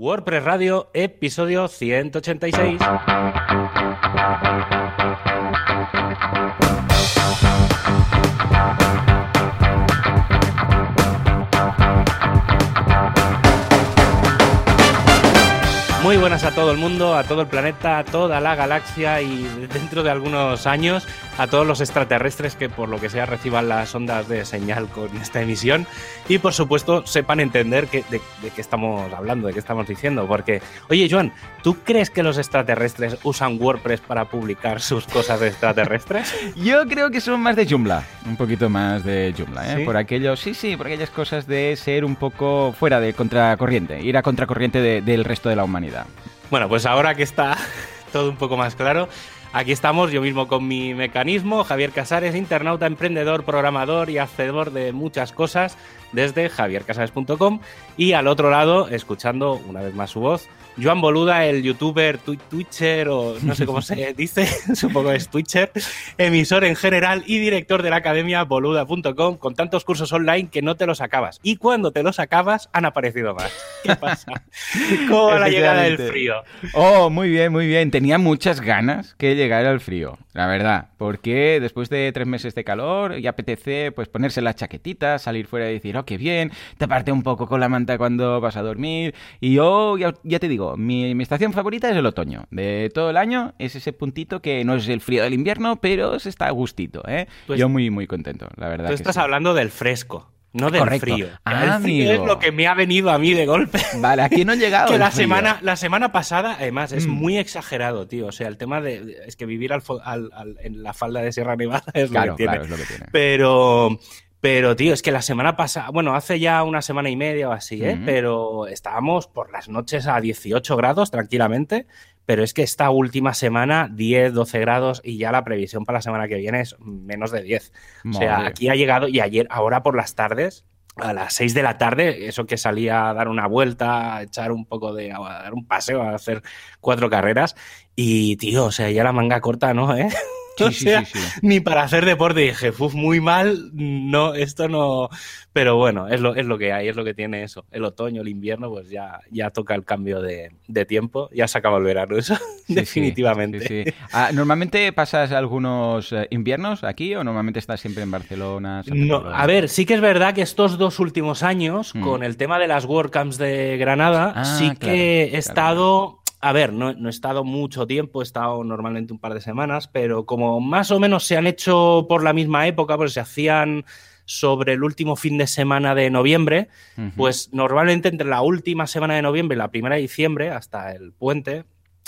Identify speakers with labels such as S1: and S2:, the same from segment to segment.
S1: WordPress Radio, episodio 186. Muy buenas a todo el mundo, a todo el planeta, a toda la galaxia y dentro de algunos años a todos los extraterrestres que por lo que sea reciban las ondas de señal con esta emisión y por supuesto sepan entender que, de, qué estamos hablando, de qué estamos diciendo. Porque, oye Joan, ¿tú crees que los extraterrestres usan WordPress para publicar sus cosas de extraterrestres?
S2: Yo creo que son más de Joomla, un poquito más de Joomla, ¿eh? Por aquello, sí, sí, por aquellas cosas de ser un poco fuera de contracorriente, ir a contracorriente del resto de la humanidad.
S1: Bueno, pues ahora que está todo un poco más claro, aquí estamos yo mismo con mi mecanismo, Javier Casares, internauta, emprendedor, programador y hacedor de muchas cosas desde javiercasares.com y al otro lado, escuchando una vez más su voz, Joan Boluda, el youtuber, twitcher o no sé cómo se dice, supongo es twitcher, emisor en general y director de la academia boluda.com con tantos cursos online que no te los acabas. Y cuando te los acabas han aparecido más. ¿Qué pasa? Con la llegada del frío.
S2: Oh, muy bien, muy bien. Tenía muchas ganas que llegara el frío, la verdad, porque después de tres meses de calor y apetece pues ponerse la chaquetita, salir fuera y decir, oh, qué bien, te parte un poco con la manta cuando vas a dormir. Y yo ya te digo, mi, estación favorita es el otoño. De todo el año es ese puntito que no es el frío del invierno, pero se está a gustito. ¿eh? Pues Yo muy, muy contento, la verdad.
S1: Tú estás hablando del fresco. No del frío. Ah, el frío es lo que me ha venido a mí de golpe.
S2: Vale, aquí no he llegado.
S1: que la semana, la semana pasada, además, es mm. muy exagerado, tío. O sea, el tema de. Es que vivir en la falda de Sierra Nevada es, lo, que tiene. Claro, es lo que tiene. Pero. Pero, tío, es que la semana pasada, bueno, hace ya una semana y media o así, ¿eh? Pero estábamos por las noches a 18 grados tranquilamente, pero es que esta última semana 10, 12 grados y ya la previsión para la semana que viene es menos de 10. O sea, aquí ha llegado y ayer, ahora por las tardes, a las 6 de la tarde, eso que salía a dar una vuelta, a echar un poco de, a dar un paseo, a hacer cuatro carreras y, tío, o sea, ya la manga corta, ¿no? ¿Eh? ni para hacer deporte. dije, uff, muy mal, no, esto no. Pero bueno, es lo, es lo que hay, es lo que tiene eso. El otoño, el invierno, pues ya, ya toca el cambio de, tiempo, ya se acaba el verano, eso, definitivamente.
S2: Ah, ¿Normalmente pasas algunos eh, inviernos aquí o normalmente estás siempre en Barcelona?
S1: No, a ver, sí que es verdad que estos dos últimos años, mm. con el tema de las WordCamps de Granada, ah, sí que he estado a ver, no, he estado mucho tiempo, he estado normalmente un par de semanas, pero como más o menos se han hecho por la misma época, pues se hacían sobre el último fin de semana de noviembre, pues normalmente entre la última semana de noviembre y la primera de diciembre, hasta el puente,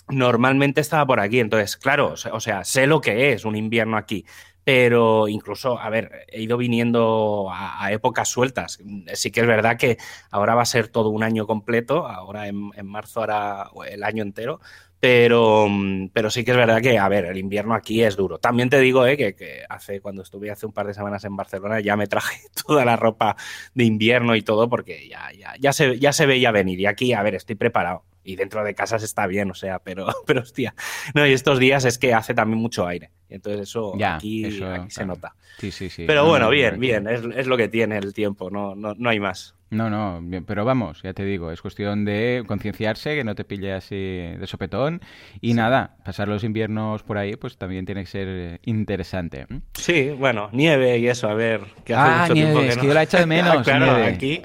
S1: normalmente estaba por aquí. Entonces, claro, o sea, sé lo que es un invierno aquí pero incluso, a ver, he ido viniendo a, épocas sueltas. Sí que es verdad que ahora va a ser todo un año completo, ahora en, marzo hará el año entero, pero, pero sí que es verdad que, a ver, el invierno aquí es duro. También te digo eh, que, hace, cuando estuve hace un par de semanas en Barcelona ya me traje toda la ropa de invierno y todo porque ya, ya, ya, se, ya se veía venir. Y aquí, a ver, estoy preparado. Y dentro de casas está bien, o sea, pero, pero hostia. No, y estos días es que hace también mucho aire. Entonces eso aquí, se nota.
S2: Sí, sí, sí.
S1: Pero bueno, bien, bien, es, es, lo que tiene el tiempo, no, no, no hay más.
S2: No, no, pero vamos, ya te digo, es cuestión de concienciarse, que no te pille así de sopetón y nada, pasar los inviernos por ahí pues también tiene que ser interesante.
S1: Sí, bueno, nieve y eso, a ver,
S2: que hace ah, mucho nieve, tiempo que, es que yo la he hecho de menos.
S1: claro, aquí,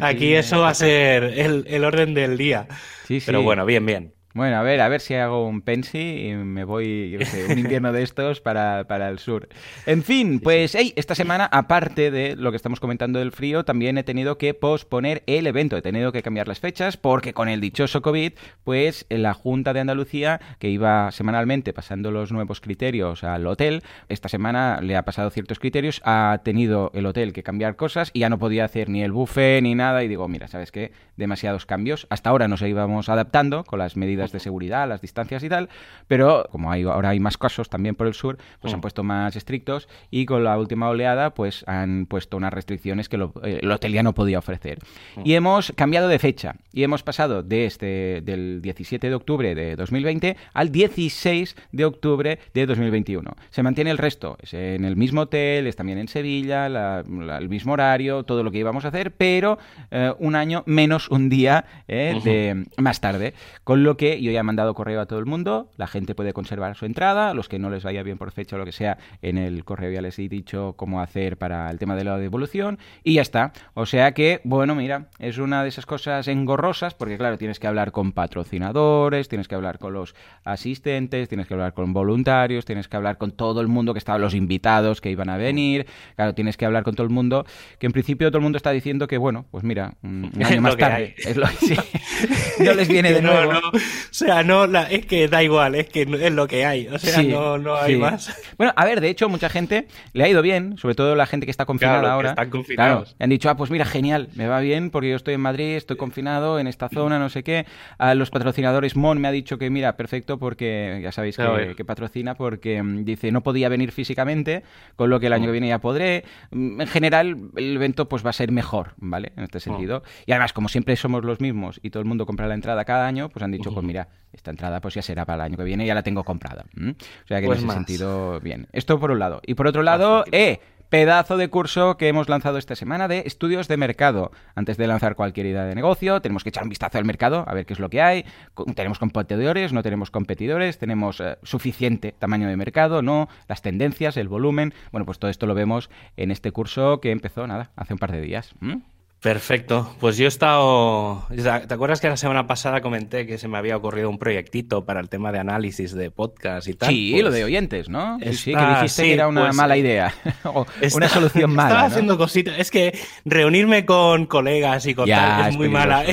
S1: aquí, eso va a ser el, el orden del día. Sí, sí. Pero bueno, bien, bien.
S2: Bueno, a ver, a ver si hago un pensi y me voy, yo sé, un invierno de estos para, para el sur. En fin, pues hey, esta semana, aparte de lo que estamos comentando del frío, también he tenido que posponer el evento, he tenido que cambiar las fechas porque con el dichoso COVID, pues la Junta de Andalucía, que iba semanalmente pasando los nuevos criterios al hotel, esta semana le ha pasado ciertos criterios, ha tenido el hotel que cambiar cosas y ya no podía hacer ni el buffet ni nada y digo, mira, ¿sabes qué? Demasiados cambios. Hasta ahora nos íbamos adaptando con las medidas medidas de seguridad, las distancias y tal, pero como hay, ahora hay más casos también por el sur, pues han puesto más estrictos y con la última oleada pues han puesto unas restricciones que eh, el hotel ya no podía ofrecer. Y hemos cambiado de fecha y hemos pasado de este, del 17 de octubre de 2020 al 16 de octubre de 2021. Se mantiene el resto, es en el mismo hotel, es también en Sevilla, el mismo horario, todo lo que íbamos a hacer, pero eh, un año menos un día eh, de, más tarde. Con lo que yo ya he mandado correo a todo el mundo, la gente puede conservar su entrada, los que no les vaya bien por fecha o lo que sea, en el correo ya les he dicho cómo hacer para el tema de la devolución y ya está. O sea que, bueno, mira, es una de esas cosas engorrosas porque claro, tienes que hablar con patrocinadores, tienes que hablar con los asistentes, tienes que hablar con voluntarios, tienes que hablar con todo el mundo que estaban los invitados que iban a venir, claro, tienes que hablar con todo el mundo, que en principio todo el mundo está diciendo que, bueno, pues mira, un, año más tarde. es lo que no les viene de nuevo.
S1: o sea, no, es que da igual, es que es lo que hay, o sea, no, no hay más.
S2: Bueno, a ver, de hecho, mucha gente le ha ido bien, sobre todo la gente que está confinada ahora.
S1: están confinados.
S2: han dicho, ah, pues mira, genial, me va bien porque yo estoy en Madrid, estoy confinado en esta zona, no sé qué. A los patrocinadores, Mon me ha dicho que mira, perfecto, porque ya sabéis que, patrocina, porque mm, dice, no podía venir físicamente, con lo que el año que viene ya podré. Mm, en general, el evento pues va a ser mejor, ¿vale? En este sentido. Y además, como siempre somos los mismos y todo el mundo compra la entrada cada año, pues han dicho, pues mira, esta entrada pues ya será para el año que viene, ya la tengo comprada. O sea que en pues ese sentido, bien. Esto por un lado. Y por otro lado, eh, pedazo de curso que hemos lanzado esta semana de estudios de mercado. Antes de lanzar cualquier idea de negocio, tenemos que echar un vistazo al mercado, a ver qué es lo que hay. Tenemos competidores, no tenemos competidores, tenemos eh, suficiente tamaño de mercado, no, las tendencias, el volumen. Bueno, pues todo esto lo vemos en este curso que empezó, nada, hace un par de días.
S1: Perfecto. Pues yo he estado. ¿Te acuerdas que la semana pasada comenté que se me había ocurrido un proyectito para el tema de análisis de podcast y tal?
S2: Sí, lo de pues oyentes, ¿no? sí, que dijiste que era una pues mala idea. o una solución mala.
S1: Estaba haciendo cositas. Es que reunirme con colegas y con tal es muy mala.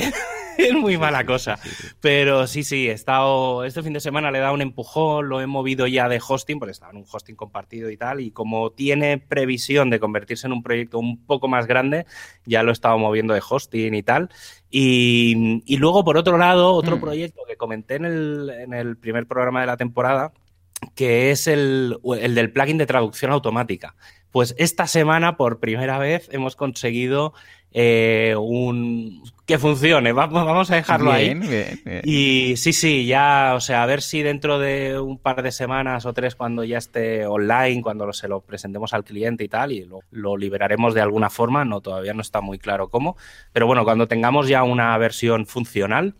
S1: Es muy mala cosa. Pero sí, sí, he estado. Este fin de semana le he dado un empujón, lo he movido ya de hosting, porque estaba en un hosting compartido y tal. Y como tiene previsión de convertirse en un proyecto un poco más grande, ya lo he estado moviendo de hosting y tal. Y, luego, por otro lado, otro mm. proyecto que comenté en el, en el primer programa de la temporada, que es el, el, del plugin de traducción automática. Pues esta semana, por primera vez, hemos conseguido eh, un que funcione. Vamos, a dejarlo ahí. Y sí, sí, ya, o sea, a ver si dentro de un par de semanas o tres, cuando ya esté online, cuando se lo presentemos al cliente y tal, y lo, lo liberaremos de alguna forma, no, todavía no está muy claro cómo. Pero bueno, cuando tengamos ya una versión funcional,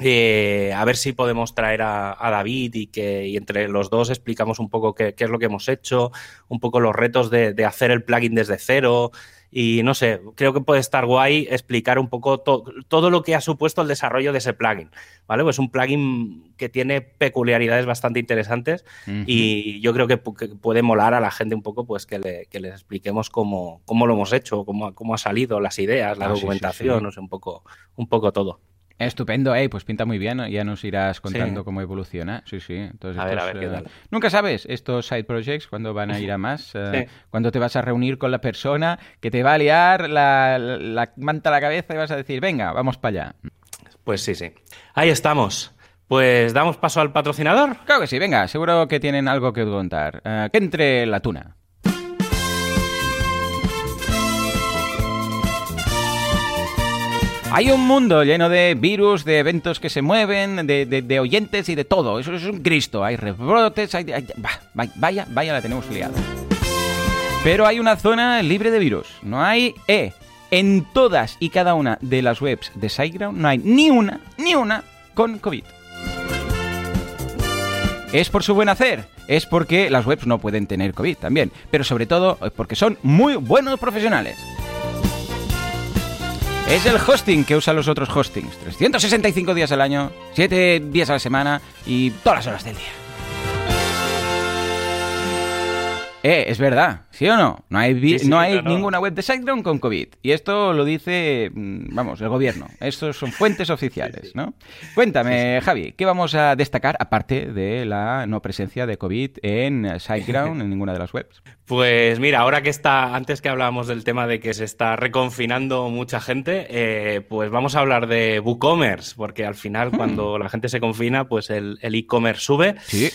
S1: eh, a ver si podemos traer a, David y que entre los dos explicamos un poco qué, es lo que hemos hecho, un poco los retos de, de hacer el plugin desde cero, y no sé, creo que puede estar guay explicar un poco todo lo que ha supuesto el desarrollo de ese plugin. ¿Vale? Pues un plugin que tiene peculiaridades bastante interesantes y yo creo que, puede molar a la gente un poco pues que, le, les expliquemos cómo, cómo, lo hemos hecho, cómo, cómo ha salido, las ideas, la ah, documentación, no sé, un poco, un poco todo.
S2: Estupendo, eh, pues pinta muy bien, ya nos irás contando cómo evoluciona. Sí, sí. Entonces,
S1: a ver, a ver qué
S2: eh, tal. Nunca sabes estos side projects cuando van a ir a más, eh, cuando te vas a reunir con la persona que te va a liar la, la, manta a la cabeza y vas a decir, venga, vamos para allá.
S1: Pues sí, sí. Ahí estamos. Pues damos paso al patrocinador.
S2: Claro que sí, venga, seguro que tienen algo que contar. que entre la tuna. Hay un mundo lleno de virus, de eventos que se mueven, de, oyentes y de todo. Eso es un Cristo. Hay rebrotes, hay... vaya, vaya, la tenemos liada. Pero hay una zona libre de virus. No hay E. En todas y cada una de las webs de SiteGround no hay ni una, ni una con COVID. ¿Es por su buen hacer? Es porque las webs no pueden tener COVID también, pero sobre todo porque son muy buenos profesionales. Es el hosting que usan los otros hostings. 365 días al año, 7 días a la semana y todas las horas del día. Eh, es verdad. ¿Sí o no? No hay, no hay ninguna web de SiteGround con COVID. Y esto lo dice, mm, vamos, el gobierno. Estos son fuentes oficiales, ¿no? Cuéntame, Javi, ¿qué vamos a destacar aparte de la no presencia de COVID en SiteGround, en ninguna de las webs?
S1: Pues mira, ahora que está, antes que hablábamos del tema de que se está reconfinando mucha gente, eh, pues vamos a hablar de WooCommerce, porque al final hmm. cuando la gente se confina, pues el e-commerce sube.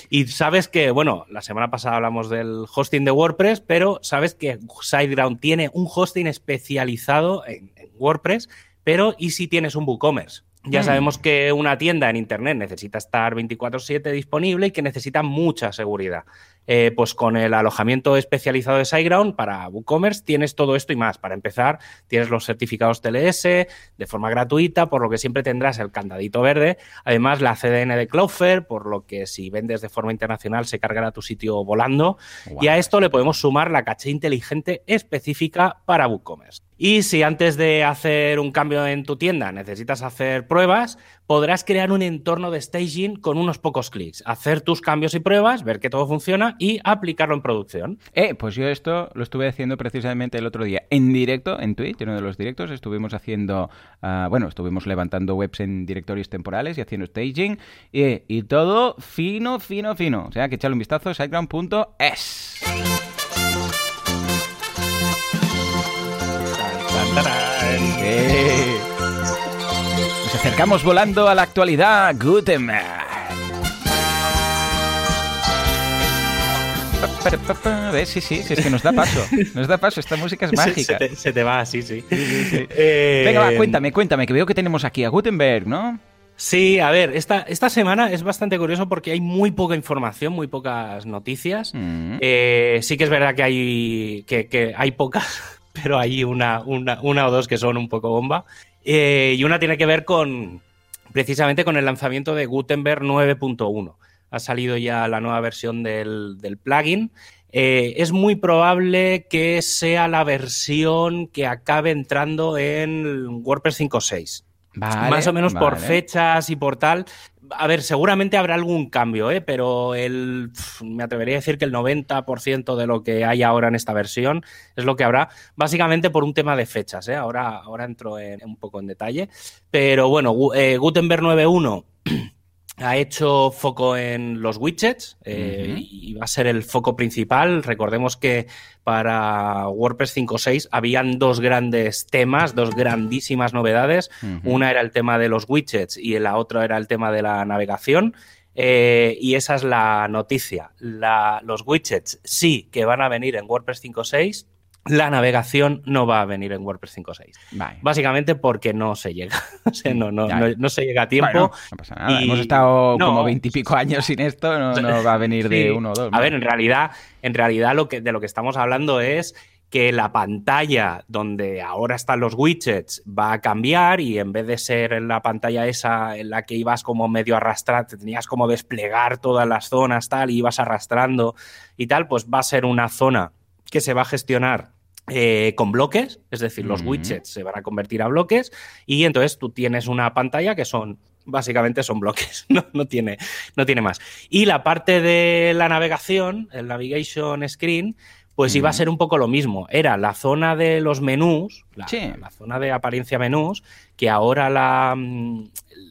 S1: Y sabes que, bueno, la semana pasada hablamos del hosting de WordPress, pero sabes que SiteGround tiene un hosting especializado en, WordPress, pero ¿y si tienes un WooCommerce? Ya hmm. sabemos que una tienda en Internet necesita estar 24/7 disponible y que necesita mucha seguridad. Eh, pues con el alojamiento especializado de SiteGround para WooCommerce tienes todo esto y más. Para empezar, tienes los certificados TLS de forma gratuita, por lo que siempre tendrás el candadito verde. Además, la CDN de Cloudflare, por lo que si vendes de forma internacional se cargará tu sitio volando. Y a esto le podemos sumar la caché inteligente específica para WooCommerce. Y si antes de hacer un cambio en tu tienda necesitas hacer pruebas, podrás crear un entorno de staging con unos pocos clics, hacer tus cambios y pruebas, ver que todo funciona y aplicarlo en producción.
S2: Eh, pues yo esto lo estuve haciendo precisamente el otro día en directo en Twitch, en uno de los directos, estuvimos haciendo, ah, bueno, estuvimos levantando webs en directorios temporales y haciendo staging y, todo fino, fino, fino. O sea, que echarle un vistazo a siteground.es. Nos acercamos volando a la actualidad. Gutenberg. Sí, sí, sí, es que nos da paso. Nos da paso, esta música es mágica.
S1: Se, te, va así, sí.
S2: Eh, Venga, va, cuéntame, cuéntame, que veo que tenemos aquí a Gutenberg, ¿no?
S1: Sí, a ver, esta, esta semana es bastante curioso porque hay muy poca información, muy pocas noticias. Mm. Eh, sí que es verdad que hay, que, hay pocas, pero hay una, una, una o dos que son un poco bomba. Eh, y una tiene que ver con precisamente con el lanzamiento de Gutenberg 9.1. Ha salido ya la nueva versión del, plugin. Eh, es muy probable que sea la versión que acabe entrando en WordPress 5.6. Más o menos por fechas y por tal a ver, seguramente habrá algún cambio, ¿eh? pero el, me atrevería a decir que el 90% de lo que hay ahora en esta versión es lo que habrá, básicamente por un tema de fechas. ¿eh? Ahora, ahora entro en, un poco en detalle. Pero bueno, eh, Gutenberg 9.1 ha hecho foco en los widgets eh, y va a ser el foco principal. Recordemos que para WordPress 5.6 habían dos grandes temas, dos grandísimas novedades. Una era el tema de los widgets y la otra era el tema de la navegación. Eh, y esa es la noticia. los widgets sí que van a venir en WordPress 5.6 la navegación no va a venir en WordPress 5.6. Básicamente porque no se llega. o sea, no, no, no, se llega a tiempo.
S2: no pasa nada. Hemos estado como veintipico años sin esto, no, va a venir de uno o dos.
S1: A ver, en realidad, en realidad lo que, de lo que estamos hablando es que la pantalla donde ahora están los widgets va a cambiar y en vez de ser en la pantalla esa en la que ibas como medio arrastrar, te tenías como desplegar todas las zonas tal y ibas arrastrando y tal, pues va a ser una zona que se va a gestionar eh, con bloques, es decir, los widgets se van a convertir a bloques y entonces tú tienes una pantalla que son básicamente son bloques, no, tiene, no tiene más. Y la parte de la navegación, el navigation screen, pues iba a ser un poco lo mismo. Era la zona de los menús, la, la zona de apariencia menús, que ahora la, mm,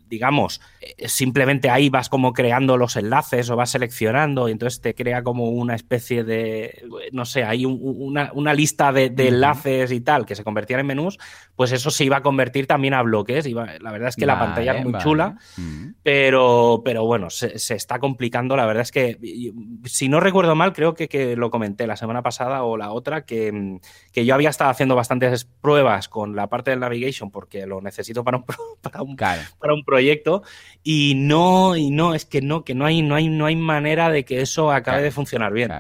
S1: digamos, eh, simplemente ahí vas como creando los enlaces o vas seleccionando y entonces te crea como una especie de, no sé, hay una, lista de, enlaces y tal que se convertían en menús, pues eso se iba a convertir también a bloques. la verdad es que la pantalla es muy chula, pero, pero bueno, se, está complicando. La verdad es que, si no recuerdo mal, creo que, que lo comenté la semana pasada o la otra, que, que, yo había estado haciendo bastantes pruebas con la parte del navigation porque lo necesito para un, para un, para un proyecto y no, y no, es que no, que no hay, no hay, no hay manera de que eso acabe de funcionar bien.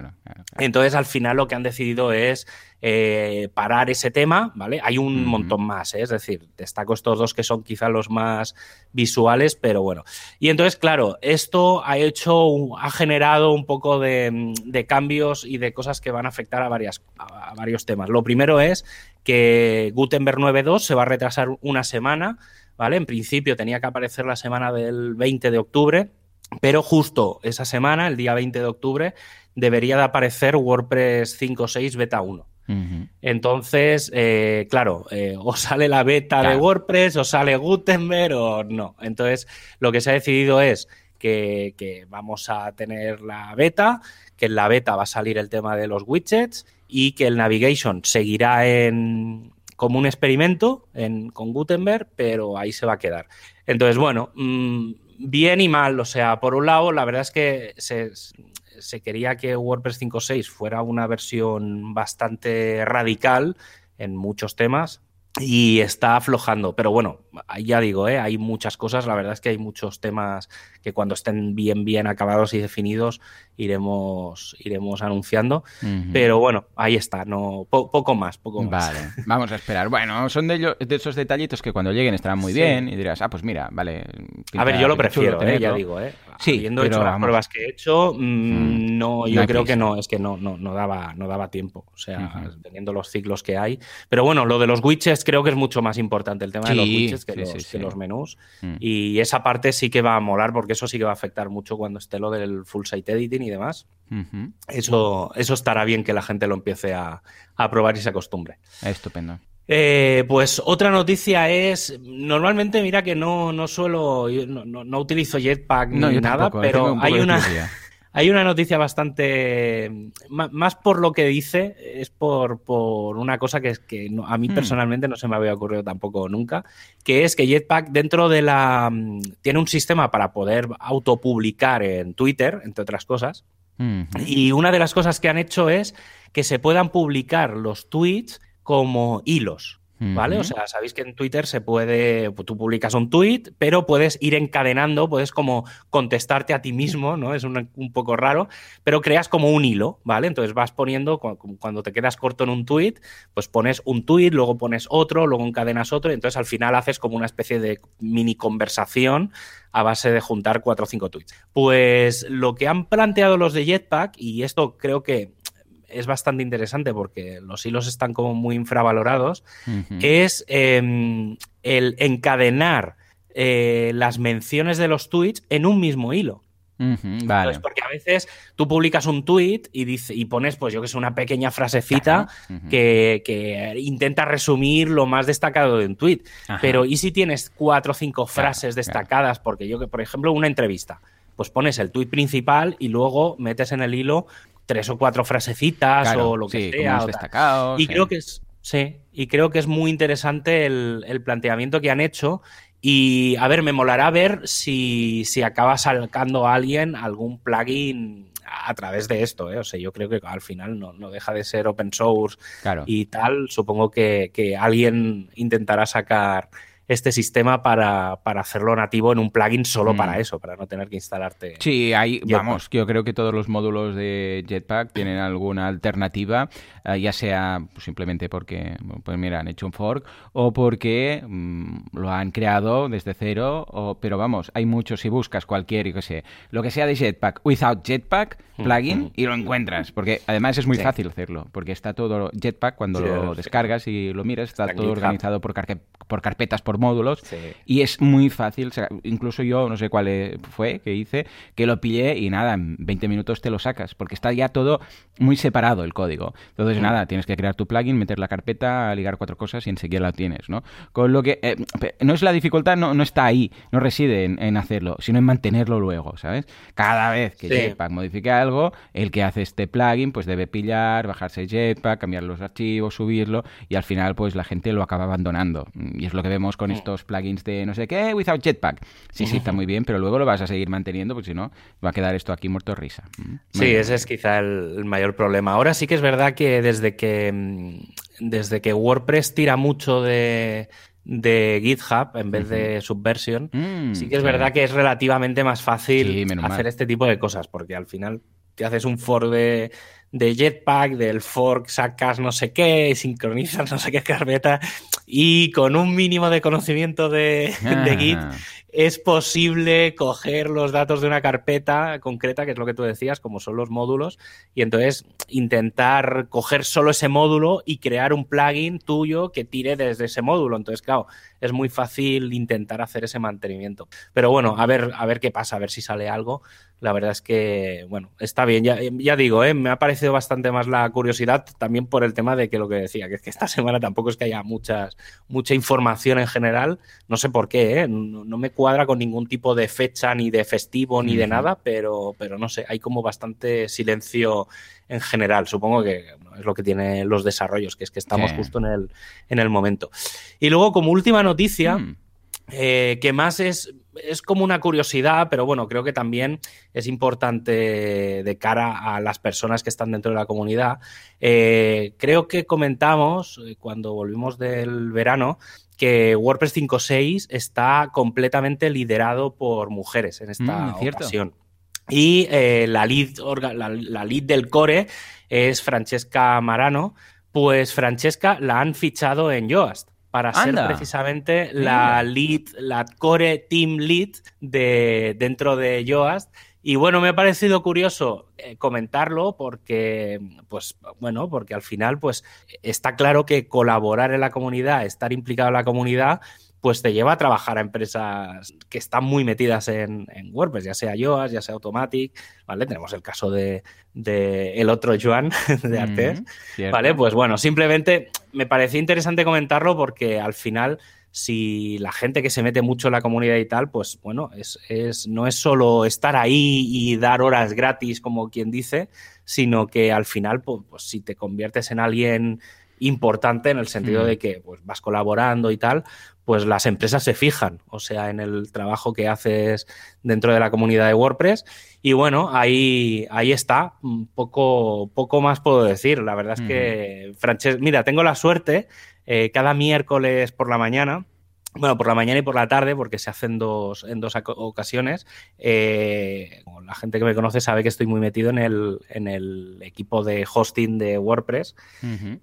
S1: Entonces, al final lo que han decidido es eh, parar ese tema, ¿vale? Hay un montón más, ¿eh? es decir, destaco estos dos que son quizá los más visuales, pero bueno. Y entonces, claro, esto ha hecho, ha generado un poco de, cambios y de cosas que van a afectar a, varias, a varios temas. Lo primero es que Gutenberg 9.2 se va a retrasar una semana, ¿vale? En principio tenía que aparecer la semana del 20 de octubre pero justo esa semana, el día 20 de octubre, debería de aparecer WordPress 5.6 Beta 1. Entonces, eh, claro, eh, o sale la beta de WordPress, o sale Gutenberg, o no. Entonces, lo que se ha decidido es que, vamos a tener la beta, que en la beta va a salir el tema de los widgets y que el navigation seguirá en, como un experimento en, con Gutenberg, pero ahí se va a quedar. Entonces, bueno, mmm, bien y mal. O sea, por un lado, la verdad es que se quería que WordPress 5.6 fuera una versión bastante radical en muchos temas y está aflojando. Pero bueno, ya digo, ¿eh? hay muchas cosas. La verdad es que hay muchos temas que cuando estén bien, bien acabados y definidos iremos, iremos anunciando. Pero bueno, ahí está, no, poco más, poco
S2: más. Vale, vamos a esperar. Bueno, son de, de esos detallitos que cuando lleguen estarán muy bien y dirás, ah, pues mira, vale.
S1: a ver, yo lo prefiero, ¿eh? ya digo, ¿eh? Sí, Habiendo hecho las pruebas que he hecho, mm, mm, no, yo creo que no, es que no, no, no, daba, no daba tiempo. O sea, teniendo los ciclos que hay. Pero bueno, lo de los widgets creo que es mucho más importante el tema de los widgets que, los, que los, menús. Mm. Y esa parte sí que va a molar porque eso sí que va a afectar mucho cuando esté lo del full site editing y demás. eso, eso estará bien que la gente lo empiece a, a probar y se acostumbre.
S2: Estupendo.
S1: Eh, pues otra noticia es, normalmente mira que no, no suelo, no, no, utilizo Jetpack ni nada, pero hay una, hay una noticia bastante, más por lo que dice, es por, por una cosa que, es que a mí hmm. personalmente no se me había ocurrido tampoco nunca, que es que Jetpack dentro de la, tiene un sistema para poder autopublicar en Twitter, entre otras cosas, hmm. y una de las cosas que han hecho es que se puedan publicar los tweets como hilos. ¿Vale? O sea, sabéis que en Twitter se puede, tú publicas un tweet, pero puedes ir encadenando, puedes como contestarte a ti mismo, ¿no? Es un, poco raro, pero creas como un hilo, ¿vale? Entonces vas poniendo, cuando te quedas corto en un tweet, pues pones un tweet, luego pones otro, luego encadenas otro, y entonces al final haces como una especie de mini conversación a base de juntar cuatro o cinco tweets. Pues lo que han planteado los de Jetpack, y esto creo que es bastante interesante porque los hilos están como muy infravalorados, es em, el encadenar eh, las menciones de los tweets en un mismo hilo. vale. porque a veces tú publicas un tweet y, dice, y pones, pues yo que sé, una pequeña frasecita que, intenta resumir lo más destacado de un tweet. Pero, ¿y si tienes cuatro o cinco frases destacadas? Porque yo que, por ejemplo, una entrevista pues pones el tweet principal y luego metes en el hilo tres o cuatro frasecitas o lo que sea.
S2: Destacados,
S1: y creo que es, sí, y creo que es muy interesante el, planteamiento que han hecho. Y a ver, me molará ver si, si acaba sacando a alguien algún plugin a través de esto, ¿eh? O sea, yo creo que al final no, deja de ser open source y tal. Supongo que, que, alguien intentará sacar este sistema para, hacerlo nativo en un plugin solo para mm. eso, para no tener que instalarte.
S2: Sí, ahí, vamos, yo creo que todos los módulos de Jetpack tienen alguna alternativa, eh, ya sea pues, simplemente porque, pues mira, han hecho un fork o porque mm, lo han creado desde cero, o, pero vamos, hay muchos, si buscas cualquier, yo qué sé, lo que sea de Jetpack, without Jetpack, mm, plugin, y lo encuentras, porque además es muy fácil hacerlo, porque está todo Jetpack, cuando lo descargas y lo miras, está todo organizado por, por carpetas, por módulos y es muy fácil, incluso yo no sé cuál e, fue que hice, que lo pillé y nada, en 20 minutos te lo sacas, porque está ya todo muy separado el código. Entonces nada, tienes que crear tu plugin, meter la carpeta, ligar cuatro cosas y enseguida lo tienes, ¿no? Con lo que eh, no es la dificultad, no, no está ahí, no reside en, hacerlo, sino en mantenerlo luego, ¿sabes? Cada vez que Jetpack modifique algo, el que hace este plugin pues debe pillar, bajarse Jetpack, cambiar los archivos, subirlo y al final pues la gente lo acaba abandonando. Y es lo que vemos con Mm. estos plugins de no sé qué, without jetpack. Sí, sí, está muy bien, pero luego lo vas a seguir manteniendo, porque si no, va a quedar esto aquí muerto de risa.
S1: Mm. Sí, ese es quizá el, mayor problema. Ahora sí que es verdad que desde que, mm, desde que WordPress tira mucho de, GitHub en vez de Subversion, sí que es verdad que es relativamente más fácil hacer este tipo de cosas, porque al final te haces un for de, de Jetpack, del fork sacas no sé qué, sincronizas no sé qué carpeta y con un mínimo de conocimiento de, de Git es posible coger los datos de una carpeta concreta, que es lo que tú decías, como son los módulos, y entonces intentar coger solo ese módulo y crear un plugin tuyo que tire desde ese módulo. Entonces, claro, es muy fácil intentar hacer ese mantenimiento. Pero bueno, a ver, a ver qué pasa, a ver si sale algo. La verdad es que, bueno, está bien. Ya, ya digo, ¿eh? me ha parecido bastante más la curiosidad también por el tema de que lo que decía, que es que esta semana tampoco es que haya muchas, mucha información en general. No sé por qué, ¿eh? no, me cuadra con ningún tipo de fecha, ni de festivo, ni de nada, pero, pero no sé, hay como bastante silencio en general. Supongo que es lo que tienen los desarrollos, que es que estamos justo en el, en el momento. Y luego, como última noticia, mm. eh, que más es, es como una curiosidad, pero bueno, creo que también es importante de cara a las personas que están dentro de la comunidad. Eh, creo que comentamos eh, cuando volvimos del verano que WordPress 5.6 está completamente liderado por mujeres en esta mm, ocasión. Y eh, la, lead, la, lead del core es Francesca Marano. Pues Francesca la han fichado en Yoast para ser precisamente la lead, la core team lead de, dentro de Yoast. Y bueno, me ha parecido curioso eh, comentarlo porque, pues, bueno, porque al final, pues, está claro que colaborar en la comunidad, estar implicado en la comunidad, pues te lleva a trabajar a empresas que están muy metidas en, WordPress, ya sea Yoast, ya sea Automatic, ¿vale? Tenemos el caso de, el otro Joan de Artes, ¿vale? Pues bueno, simplemente me pareció interesante comentarlo porque al final si la gente que se mete mucho en la comunidad y tal, pues bueno, es, no es solo estar ahí y dar horas gratis, como quien dice, sino que al final, pues, pues si te conviertes en alguien importante en el sentido de que pues, vas colaborando y tal, pues las empresas se fijan, o sea, en el trabajo que haces dentro de la comunidad de WordPress. Y bueno, ahí, ahí está, poco, poco más puedo decir. La verdad es que, Francesc, mira, tengo la suerte, eh, cada miércoles por la mañana, bueno, por la mañana y por la tarde, porque se hacen dos, en dos ocasiones. Eh, la gente que me conoce sabe que estoy muy metido en el, en el equipo de hosting de WordPress.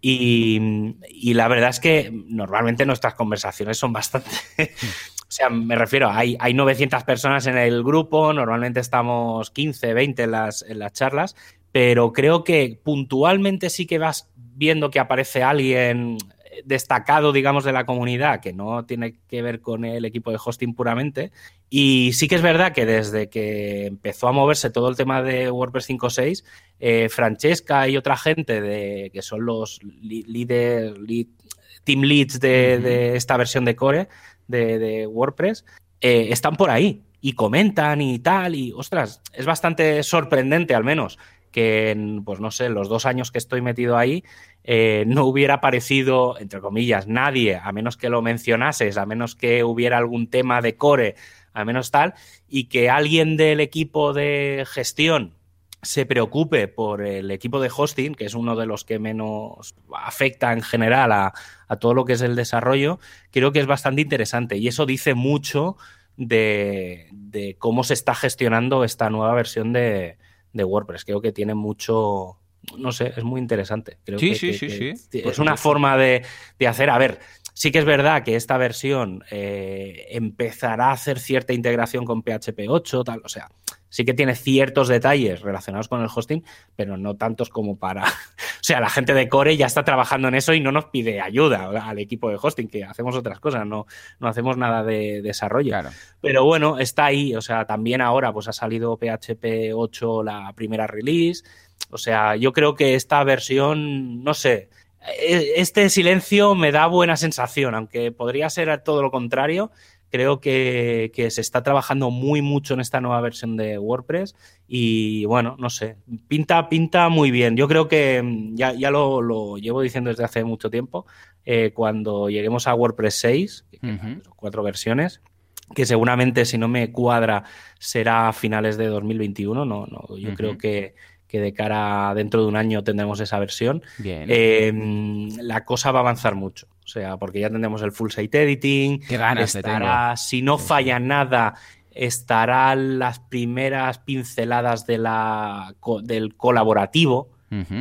S1: y, la verdad es que normalmente nuestras conversaciones son bastante... o sea, me refiero, hay, hay 900 personas en el grupo, normalmente estamos 15, 20 en las, en las charlas, pero creo que puntualmente sí que vas viendo que aparece alguien destacado, digamos, de la comunidad, que no tiene que ver con el equipo de hosting puramente. Y sí que es verdad que desde que empezó a moverse todo el tema de WordPress 5.6, eh, Francesca y otra gente de, que son los líderes, team leads de, esta versión de Core de, WordPress, eh, están por ahí y comentan y tal. Y ostras, es bastante sorprendente al menos que en, pues no sé, los dos años que estoy metido ahí, eh, no hubiera aparecido, entre comillas, nadie, a menos que lo mencionases, a menos que hubiera algún tema de core, a menos tal, y que alguien del equipo de gestión se preocupe por el equipo de hosting, que es uno de los que menos afecta en general a, todo lo que es el desarrollo, creo que es bastante interesante. Y eso dice mucho de, cómo se está gestionando esta nueva versión de, de WordPress. Creo que tiene mucho, no sé, es muy interesante. Creo
S2: sí,
S1: que,
S2: sí, sí, sí.
S1: Es una forma de, hacer, a ver, sí que es verdad que esta versión eh, empezará a hacer cierta integración con PHP 8, tal, o sea, sí que tiene ciertos detalles relacionados con el hosting, pero no tantos como para... o sea, la gente de Core ya está trabajando en eso y no nos pide ayuda al equipo de hosting, que hacemos otras cosas, no, no hacemos nada de desarrollo. Pero bueno, está ahí, o sea, también ahora pues ha salido PHP 8 la primera release, o sea, yo creo que esta versión, no sé, e, este silencio me da buena sensación, aunque podría ser todo lo contrario creo que, se está trabajando muy mucho en esta nueva versión de WordPress y bueno, no sé, pinta, pinta muy bien. Yo creo que mm, ya, ya lo, llevo diciendo desde hace mucho tiempo, eh, cuando lleguemos a WordPress 6, cuatro versiones, que seguramente si no me cuadra será a finales de 2021, no, no, yo creo que que de cara dentro de un año tendremos esa versión, em, la cosa va a avanzar mucho. O sea, porque ya tendremos el full site editing.
S2: Qué ganas
S1: estará, Si no falla nada, estarán las primeras pinceladas de la, del colaborativo.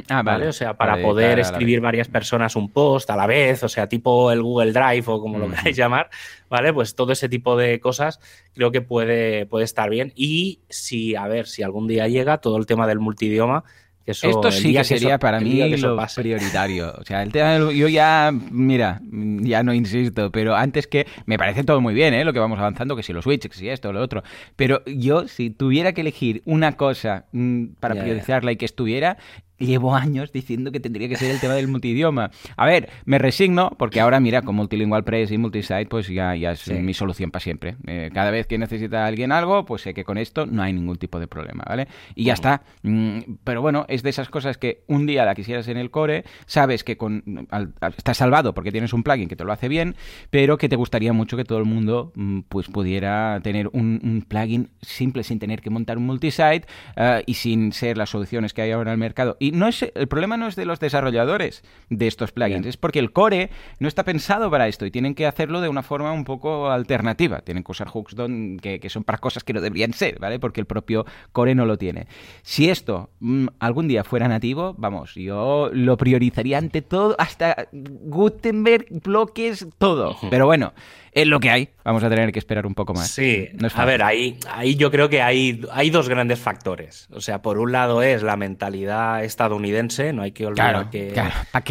S1: Ah, vale. O sea, para, poder escribir varias personas un post a la vez, o sea, tipo el Google Drive o como lo queráis llamar, ¿vale? Pues todo ese tipo de cosas creo que puede, puede estar bien. Y si, a ver, si algún día llega todo el tema del multidioma,
S2: esto sí que sería para mí lo prioritario. O sea, el tema yo ya, mira, ya no insisto, pero antes que me parece todo muy bien, ¿eh? Lo que vamos avanzando, que si los Switch, que si esto, lo otro. Pero yo, si tuviera que elegir una cosa mm, para priorizarla y que estuviera, llevo años diciendo que tendría que ser el tema del multidioma. A ver, me resigno porque ahora, mira, con Multilingual Press y Multisite, pues ya, ya es mi solución para siempre. Eh, cada vez que necesita alguien algo, pues sé que con esto no hay ningún tipo de problema, ¿vale? Y ya está. Mm, pero bueno, es de esas cosas que un día la quisieras en el core, sabes que con, estás salvado porque tienes un plugin que te lo hace bien, pero que te gustaría mucho que todo el mundo mm, pues pudiera tener un, plugin simple sin tener que montar un multisite uh, y sin ser las soluciones que hay ahora en el mercado y no es, el problema no es de los desarrolladores de estos plugins, es porque el core no está pensado para esto y tienen que hacerlo de una forma un poco alternativa. Tienen que usar hooks que, que, son para cosas que no deberían ser, ¿vale? Porque el propio core no lo tiene. Si esto mm, algún día fuera nativo, vamos, yo lo priorizaría ante todo, hasta Gutenberg, bloques, todo. Pero bueno es lo que hay. Vamos a tener que esperar un poco más.
S1: Sí, a ver, ahí, ahí yo creo que hay, hay dos grandes factores. O sea, por un lado es la mentalidad estadounidense, no hay que olvidar que,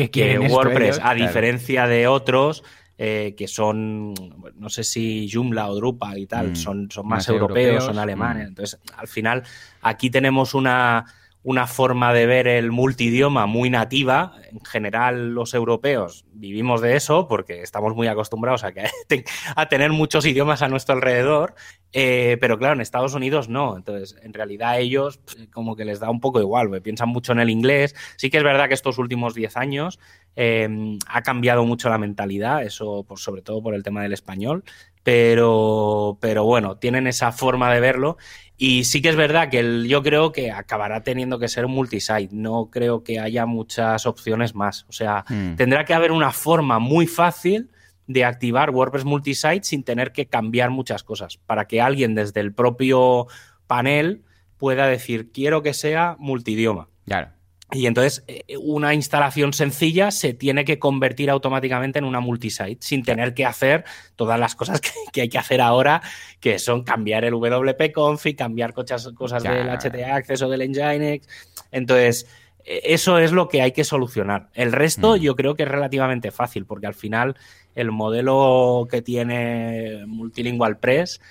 S1: que WordPress, a diferencia de otros, eh, que son, no sé si Joomla o Drupal y tal, mm, son, son más, europeos, son alemanes. Mm. Entonces, al final, aquí tenemos una una forma de ver el multidioma muy nativa. En general, los europeos vivimos de eso porque estamos muy acostumbrados a, que, a tener muchos idiomas a nuestro alrededor, eh, pero claro, en Estados Unidos no. Entonces, en realidad ellos pues, como que les da un poco igual, piensan mucho en el inglés. Sí que es verdad que estos últimos 10 años eh, ha cambiado mucho la mentalidad, eso sobre todo por el tema del español, pero bueno, tienen esa forma de verlo y sí que es verdad que yo creo que acabará teniendo que ser un multisite. No creo que haya muchas opciones más. O sea, hmm. tendrá que haber una forma muy fácil de activar WordPress multisite sin tener que cambiar muchas cosas. Para que alguien desde el propio panel pueda decir, quiero que sea multidioma.
S2: Claro.
S1: Y entonces eh, una instalación sencilla se tiene que convertir automáticamente en una multisite sin tener que hacer todas las cosas que, hay que hacer ahora, que son cambiar el WP config, cambiar cosas, cosas del HTA acceso del Nginx. Entonces, e, eso es lo que hay que solucionar. El resto mm. yo creo que es relativamente fácil, porque al final el modelo que tiene Multilingual Press,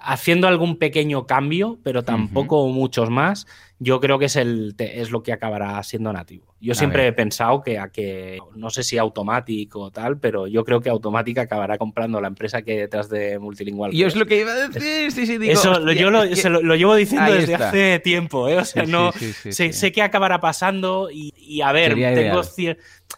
S1: haciendo algún pequeño cambio, pero tampoco muchos más, yo creo que es, el, es lo que acabará siendo nativo. Yo siempre he pensado que, a que, no sé si automático o tal, pero yo creo que Automática acabará comprando la empresa que hay detrás de Multilingual.
S2: Y es lo que iba a decir, sí, sí, digo,
S1: Eso yo lo, lo, llevo diciendo desde hace tiempo, ¿eh? O sea, no, sé, sé, qué acabará pasando y, a ver, tengo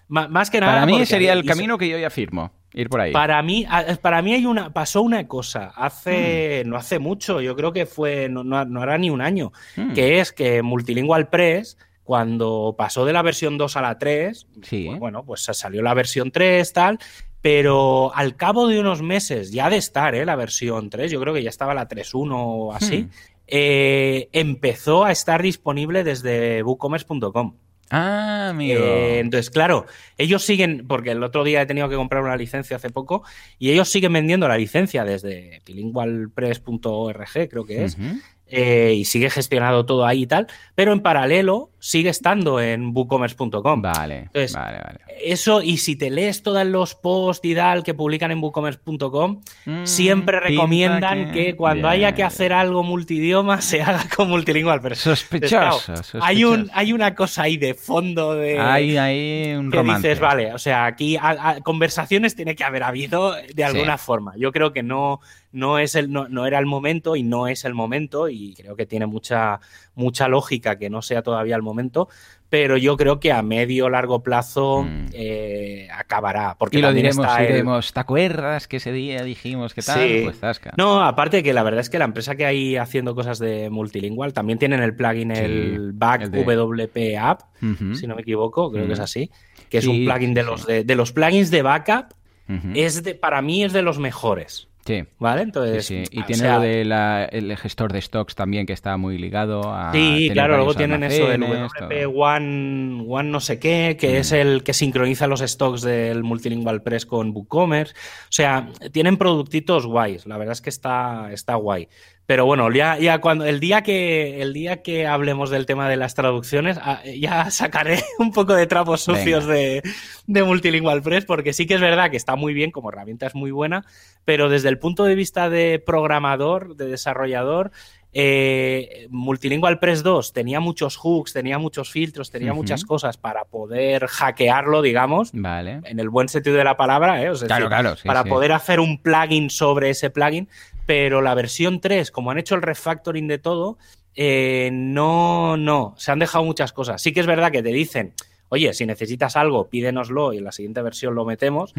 S1: más que nada...
S2: Para mí sería el camino que yo ya firmo. Ir por ahí.
S1: Para mí, para mí hay una, pasó una cosa hace, hmm. no hace mucho, yo creo que fue, no, no, hará ni un año, hmm. que es que Multilingual Press, cuando pasó de la versión 2 a la 3, pues, bueno, pues salió la versión 3, tal, pero al cabo de unos meses ya de estar ¿eh? la versión 3, yo creo que ya estaba la 3.1 o así, hmm. eh, empezó a estar disponible desde bookcommerce.com.
S2: Ah, amigo.
S1: Eh, entonces, claro, ellos siguen, porque el otro día he tenido que comprar una licencia hace poco, y ellos siguen vendiendo la licencia desde bilingualpress.org, creo que es, eh, y sigue gestionado todo ahí y tal, pero en paralelo sigue estando en bookcommerce.com.
S2: Vale, vale, vale.
S1: Eso, y si te lees todos los posts y tal que publican en bookcommerce.com, mm, siempre recomiendan que, cuando haya que hacer algo multidioma se haga con multilingual. Pero,
S2: sospechoso,
S1: Hay, un, hay una cosa ahí de fondo de...
S2: Hay, hay un que dices,
S1: vale, o sea, aquí conversaciones tiene que haber habido de alguna forma. Yo creo que no no, es el, no, era el momento y no es el momento y creo que tiene mucha, mucha lógica que no sea todavía el momento, pero yo creo que a medio o largo plazo mm. eh, acabará. Porque
S2: y lo diremos, ¿te acuerdas que ese día dijimos que tal?
S1: Sí. Pues no, aparte que la verdad es que la empresa que hay haciendo cosas de multilingual también tienen el plugin, el Back WP App, si no me equivoco, creo que es así, que es un plugin de los, de, los plugins de backup, es de, para mí es de los mejores.
S2: Sí.
S1: ¿Vale? Entonces,
S2: sí, Y tiene lo del gestor de stocks también que está muy ligado a.
S1: Sí, claro, luego tienen eso del WP One, One no sé qué, que es mm. el que sincroniza los stocks del Multilingual Press con WooCommerce. O sea, tienen productitos guays. La verdad es que está, está guay. Pero bueno, ya, ya cuando el día que el día que hablemos del tema de las traducciones, ah, ya sacaré un poco de trapos sucios de, de, Multilingual Press, porque sí que es verdad que está muy bien, como herramienta es muy buena, pero desde el punto de vista de programador, de desarrollador, eh, Multilingual Press 2 tenía muchos hooks, tenía muchos filtros, tenía muchas cosas para poder hackearlo, digamos,
S2: vale.
S1: en el buen sentido de la palabra, ¿eh?
S2: claro, claro,
S1: para poder hacer un plugin sobre ese plugin pero la versión 3, como han hecho el refactoring de todo, eh, no, no, se han dejado muchas cosas. Sí que es verdad que te dicen, oye, si necesitas algo, pídenoslo y en la siguiente versión lo metemos,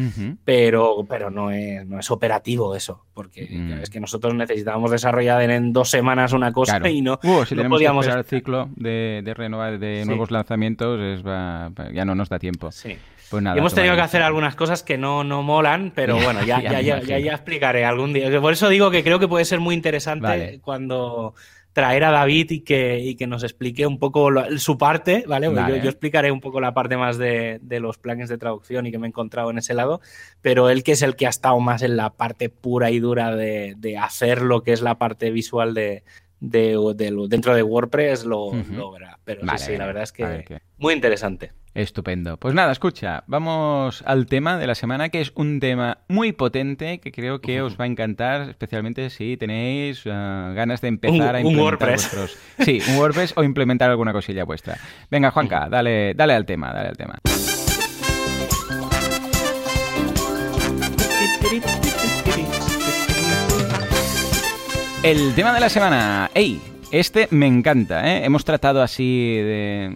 S1: pero, pero no, es, no es operativo eso, porque mm. es que nosotros necesitábamos desarrollar en, dos semanas una cosa y no,
S2: uh, si podíamos... Que el ciclo de, renovar de nuevos lanzamientos, ya no nos da tiempo.
S1: Sí. Pues hemos tenido que hacer algunas cosas que no, no molan, pero bueno, ya, ya, ya, ya, explicaré algún día. Por eso digo que creo que puede ser muy interesante cuando traer a David y que, y que nos explique un poco su parte, ¿vale? Yo, explicaré un poco la parte más de, de, los planes de traducción y que me he encontrado en ese lado, pero él que es el que ha estado más en la parte pura y dura de, de hacer lo que es la parte visual de, de, dentro de WordPress lo, verá. Pero sí, la verdad es que muy interesante.
S2: Estupendo. Pues nada, escucha, vamos al tema de la semana, que es un tema muy potente que creo que os va a encantar, especialmente si tenéis eh, ganas de empezar a implementar un WordPress. Vuestros... Sí, un WordPress o implementar alguna cosilla vuestra. Venga, Juanca, dale, dale al tema, dale al tema. El tema de la semana. ¡Ey! Este me encanta, ¿eh? Hemos tratado así de,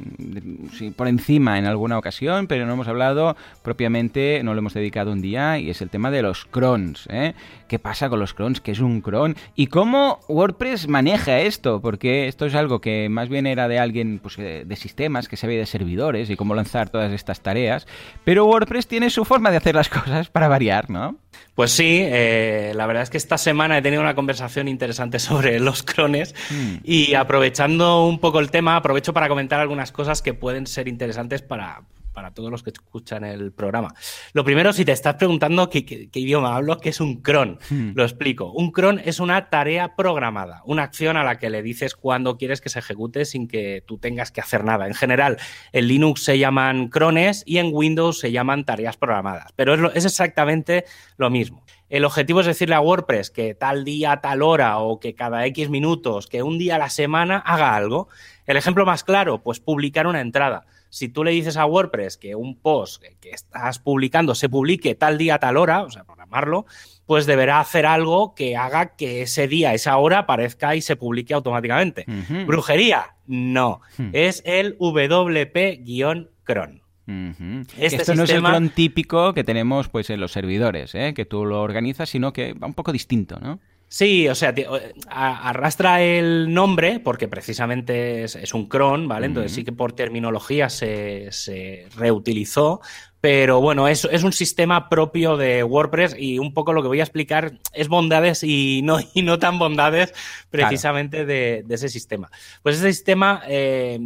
S2: por encima en alguna ocasión, pero no hemos hablado propiamente, no lo hemos dedicado un día, y es el tema de los crons, ¿eh? ¿Qué pasa con los crons? ¿Qué es un cron? ¿Y cómo WordPress maneja esto? Porque esto es algo que más bien era de alguien pues, eh, de sistemas, que sabía de servidores y cómo lanzar todas estas tareas, pero WordPress tiene su forma de hacer las cosas para variar, ¿no?
S1: Pues sí, eh, la verdad es que esta semana he tenido una conversación interesante sobre los crones hmm. Y aprovechando un poco el tema, aprovecho para comentar algunas cosas que pueden ser interesantes para, para todos los que escuchan el programa. Lo primero, si te estás preguntando qué, idioma hablo, ¿qué es un cron? Hmm. Lo explico. Un cron es una tarea programada, una acción a la que le dices cuándo quieres que se ejecute sin que tú tengas que hacer nada. En general, en Linux se llaman crones y en Windows se llaman tareas programadas, pero es, es exactamente lo mismo. El objetivo es decirle a WordPress que tal día, tal hora o que cada X minutos, que un día a la semana haga algo. El ejemplo más claro, pues publicar una entrada si tú le dices a WordPress que un post que estás publicando se publique tal día, tal hora, o sea, programarlo, pues deberá hacer algo que haga que ese día, esa hora aparezca y se publique automáticamente. ¿Brujería? No. Hmm. Es el WP-cron.
S2: Este Esto no es el cron típico que tenemos pues en los servidores, ¿eh? que tú lo organizas, sino que va un poco distinto, ¿no?
S1: Sí, o sea, arrastra el nombre porque precisamente es, un cron, ¿vale? Entonces sí que por terminología se, se reutilizó, pero bueno, es, es, un sistema propio de WordPress y un poco lo que voy a explicar es bondades y no, y no tan bondades precisamente de, ese sistema. Pues ese sistema eh,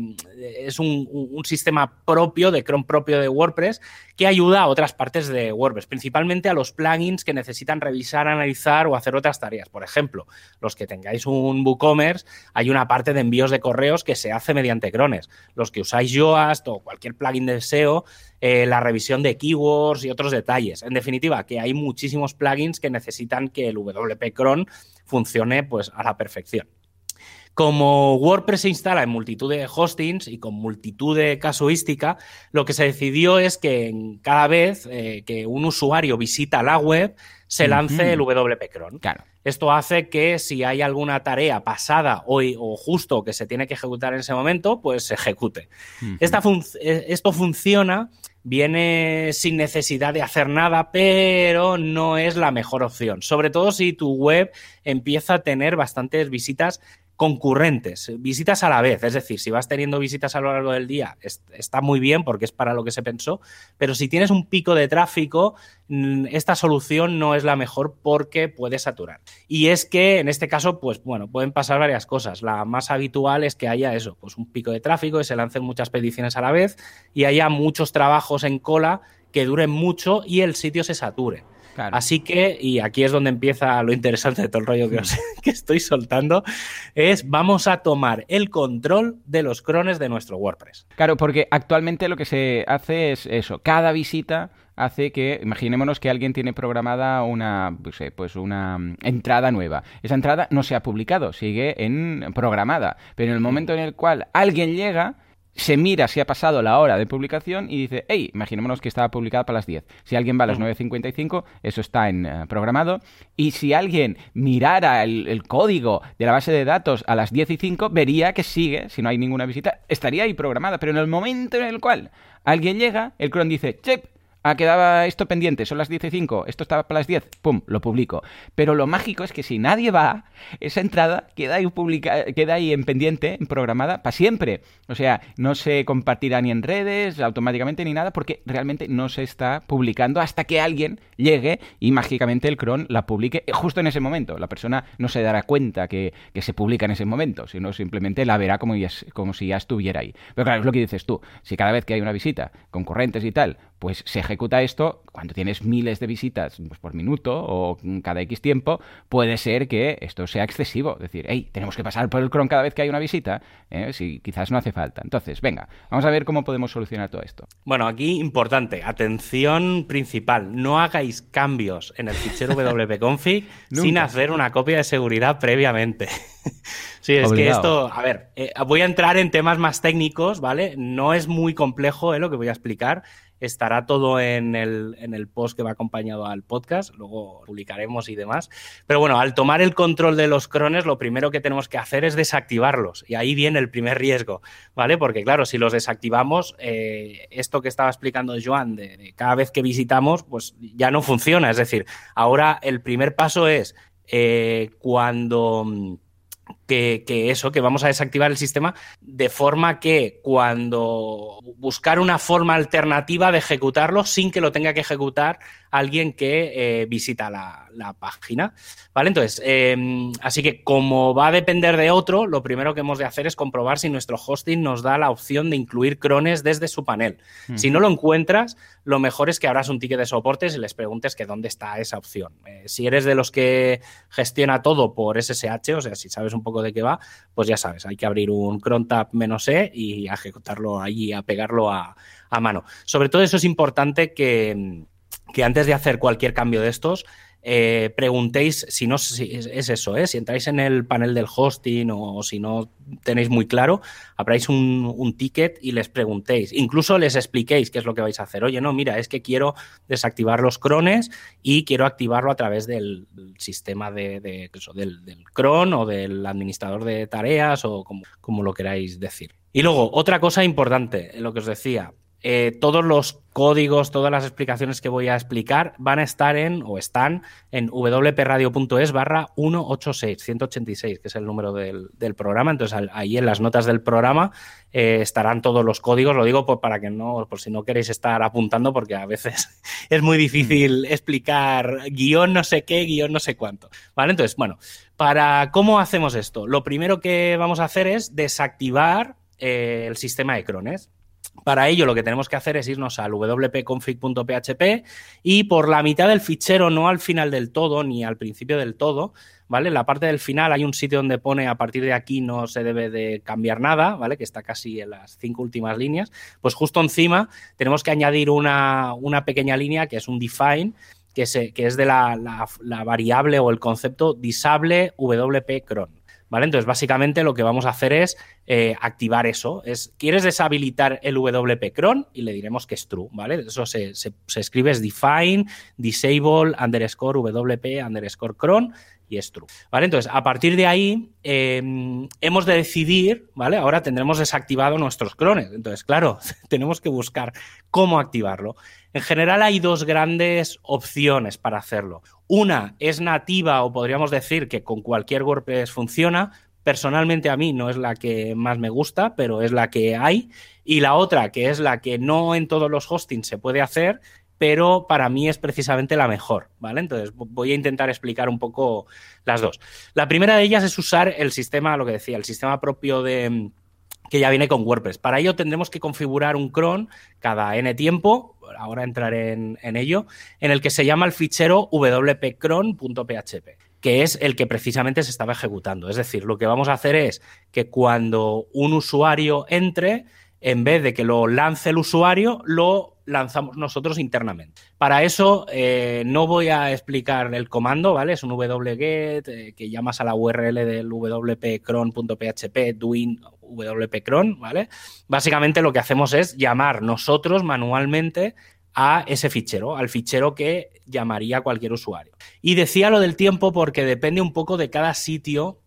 S1: es un, sistema propio, de Chrome propio de WordPress, que ayuda a otras partes de WordPress, principalmente a los plugins que necesitan revisar, analizar o hacer otras tareas. Por ejemplo, los que tengáis un WooCommerce, hay una parte de envíos de correos que se hace mediante crones. Los que usáis Yoast o cualquier plugin de SEO, eh, la revisión de keywords y otros detalles. En definitiva, que hay muchísimos plugins que necesitan que el WP Cron funcione pues, a la perfección. Como WordPress se instala en multitud de hostings y con multitud de casuística, lo que se decidió es que cada vez eh, que un usuario visita la web, se lance el WP Cron.
S2: Claro.
S1: Esto hace que si hay alguna tarea pasada hoy o justo que se tiene que ejecutar en ese momento, pues se ejecute. Eh, esto funciona viene sin necesidad de hacer nada, pero no es la mejor opción. Sobre todo si tu web empieza a tener bastantes visitas concurrentes, visitas a la vez. Es decir, si vas teniendo visitas a lo largo del día, está muy bien porque es para lo que se pensó, pero si tienes un pico de tráfico, mm, esta solución no es la mejor porque puede saturar. Y es que en este caso, pues bueno, pueden pasar varias cosas. La más habitual es que haya eso, pues un pico de tráfico y se lancen muchas peticiones a la vez y haya muchos trabajos en cola que duren mucho y el sitio se sature. Así que, y aquí es donde empieza lo interesante de todo el rollo que, que, estoy soltando, es vamos a tomar el control de los crones de nuestro WordPress.
S2: Claro, porque actualmente lo que se hace es eso, cada visita hace que, imaginémonos que alguien tiene programada una, pues, pues una mm, entrada nueva. Esa entrada no se ha publicado, sigue en programada, pero en el momento en el cual alguien llega, se mira si ha pasado la hora de publicación y dice, hey, imaginémonos que estaba publicada para las 10. Si alguien va a las 9.55, eso está en eh, programado. Y si alguien mirara el, código de la base de datos a las 10 y 5, vería que sigue, si no hay ninguna visita, estaría ahí programada. Pero en el momento en el cual alguien llega, el cron dice, chep, Ah, quedaba esto pendiente, son las 10 y 5, esto estaba para las 10, pum, lo publico. Pero lo mágico es que si nadie va, esa entrada queda ahí, queda ahí en pendiente, en programada, para siempre. O sea, no se compartirá ni en redes, automáticamente ni nada, porque realmente no se está publicando hasta que alguien llegue y mágicamente el cron la publique justo en ese momento. La persona no se dará cuenta que, se publica en ese momento, sino simplemente la verá como, como si ya estuviera ahí. Pero claro, es lo que dices tú, si cada vez que hay una visita, concurrentes y tal, pues se ejecuta esto, cuando tienes miles de visitas pues, por minuto o cada X tiempo, puede ser que esto sea excesivo. Es decir, hey, tenemos que pasar por el cron cada vez que hay una visita, ¿eh? si quizás no hace falta. Entonces, venga, vamos a ver cómo podemos solucionar todo esto.
S1: Bueno, aquí importante, atención principal, no hagáis cambios en el fichero wp-config sin hacer una copia de seguridad previamente. Sí, es que esto, a ver, eh, voy a entrar en temas más técnicos, ¿vale? No es muy complejo eh, lo que voy a explicar. Estará todo en el, en el post que va acompañado al podcast, luego publicaremos y demás. Pero bueno, al tomar el control de los crones, lo primero que tenemos que hacer es desactivarlos. Y ahí viene el primer riesgo, ¿vale? Porque claro, si los desactivamos, eh, esto que estaba explicando Joan, de, cada vez que visitamos, pues ya no funciona. Es decir, ahora el primer paso es cuando que, eso, que vamos a desactivar el sistema de forma que cuando buscar una forma alternativa de ejecutarlo sin que lo tenga que ejecutar alguien que eh, visita la, página. ¿Vale? Entonces, em, así que como va a depender de otro, lo primero que hemos de hacer es comprobar si nuestro hosting nos da la opción de incluir crones desde su panel. Si no lo encuentras, lo mejor es que abras un ticket de soportes y les preguntes que dónde está esa opción. Eh, si eres de los que gestiona todo por SSH, o sea, si sabes un poco de qué va, pues ya sabes, hay que abrir un cron tab menos E y ejecutarlo allí, a pegarlo a, a mano. Sobre todo eso es importante que que antes de hacer cualquier cambio de estos, eh, preguntéis si no si es, eso, ¿eh? si entráis en el panel del hosting o, si no tenéis muy claro, abráis un, ticket y les preguntéis. Incluso les expliquéis qué es lo que vais a hacer. Oye, no, mira, es que quiero desactivar los crones y quiero activarlo a través del, sistema de, del, del, cron o del administrador de tareas o como, como lo queráis decir. Y luego, otra cosa importante, lo que os decía, eh, todos los códigos, todas las explicaciones que voy a explicar van a estar en, o están en wpradio.es barra 186, 186, que es el número del, programa. Entonces, ahí en las notas del programa eh, estarán todos los códigos. Lo digo por, para que no, por si no queréis estar apuntando, porque a veces es muy difícil explicar guion no sé qué, guion no sé cuánto. ¿Vale? Entonces, bueno, para cómo hacemos esto, lo primero que vamos a hacer es desactivar eh, el sistema de crones. Para ello lo que tenemos que hacer es irnos al wp-config.php y por la mitad del fichero, no al final del todo ni al principio del todo, ¿vale? En la parte del final hay un sitio donde pone a partir de aquí no se debe de cambiar nada, ¿vale? Que está casi en las cinco últimas líneas. Pues justo encima tenemos que añadir una, pequeña línea que es un define, que, que es de la, la variable o el concepto disable wp cron. ¿Vale? Entonces, básicamente lo que vamos a hacer es eh, activar eso. Es, ¿Quieres deshabilitar el WP cron? Y le diremos que es true, ¿vale? Eso se, escribe es define, disable, underscore WP, underscore cron y es true. ¿Vale? Entonces, a partir de ahí, em, hemos de decidir, ¿vale? Ahora tendremos desactivado nuestros crones. Entonces, claro, tenemos que buscar cómo activarlo. En general hay dos grandes opciones para hacerlo. Una es nativa o podríamos decir que con cualquier WordPress funciona. Personalmente a mí no es la que más me gusta, pero es la que hay. Y la otra, que es la que no en todos los hostings se puede hacer, pero para mí es precisamente la mejor, ¿vale? Entonces voy a intentar explicar un poco las dos. La primera de ellas es usar el sistema, lo que decía, el sistema propio de que ya viene con WordPress. Para ello tendremos que configurar un cron cada n tiempo, ahora entraré en, en ello, en el que se llama el fichero wpcron.php que es el que precisamente se estaba ejecutando. Es decir, lo que vamos a hacer es que cuando un usuario entre, en vez de que lo lance el usuario, lo lanzamos nosotros internamente. Para eso eh, no voy a explicar el comando, ¿vale? Es un wget eh, que llamas a la URL del wpcron.php doing wpcron, ¿vale? Básicamente lo que hacemos es llamar nosotros manualmente a ese fichero, al fichero que llamaría cualquier usuario. Y decía lo del tiempo porque depende un poco de cada sitio,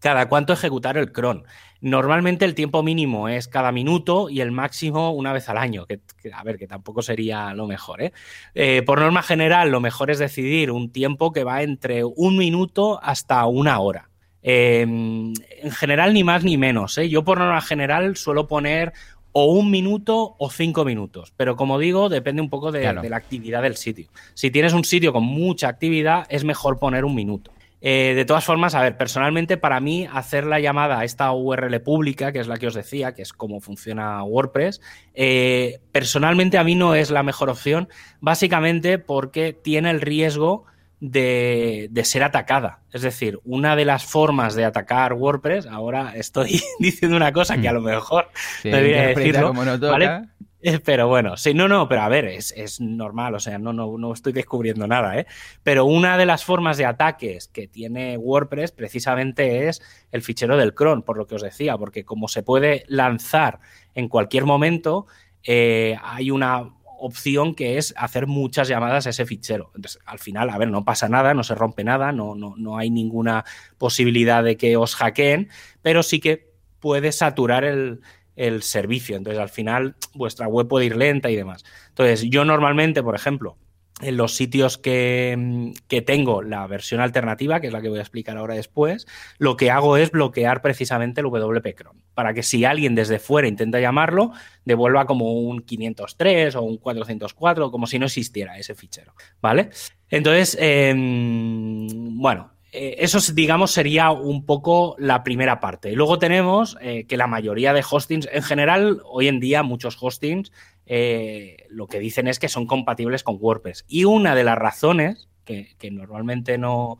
S1: cada cuánto ejecutar el cron. Normalmente el tiempo mínimo es cada minuto y el máximo una vez al año, que, a ver, que tampoco sería lo mejor. ¿eh? ¿eh? por norma general, lo mejor es decidir un tiempo que va entre un minuto hasta una hora. Em, en general, ni más ni menos. ¿eh? Yo por norma general suelo poner o un minuto o cinco minutos. Pero como digo, depende un poco de, la actividad del sitio. Si tienes un sitio con mucha actividad, es mejor poner un minuto. Eh, de todas formas, a ver, personalmente para mí hacer la llamada a esta URL pública, que es la que os decía, que es cómo funciona WordPress, eh, personalmente a mí no es la mejor opción, básicamente porque tiene el riesgo de, ser atacada. Es decir, una de las formas de atacar WordPress, ahora estoy diciendo una cosa que a lo mejor debería decirlo, eh, Pero bueno, sí, no, no, pero a ver, es, normal, o sea, no, no, no estoy descubriendo nada, ¿eh? Pero una de las formas de ataques que tiene WordPress precisamente es el fichero del cron, por lo que os decía, porque como se puede lanzar en cualquier momento, eh, hay una opción que es hacer muchas llamadas a ese fichero. Entonces, al final, a ver, no pasa nada, no se rompe nada, no, no, no hay ninguna posibilidad de que os hackeen, pero sí que puede saturar el, el servicio. Entonces, al final, vuestra web puede ir lenta y demás. Entonces, yo normalmente, por ejemplo, en los sitios que, tengo la versión alternativa, que es la que voy a explicar ahora después, lo que hago es bloquear precisamente el WP Chrome, para que si alguien desde fuera intenta llamarlo, devuelva como un 503 o un 404, como si no existiera ese fichero, ¿vale? Entonces, em, bueno, eh, eso, digamos, sería un poco la primera parte. Y luego tenemos eh, que la mayoría de hostings, en general, hoy en día muchos hostings eh, lo que dicen es que son compatibles con WordPress. Y una de las razones, que, normalmente no,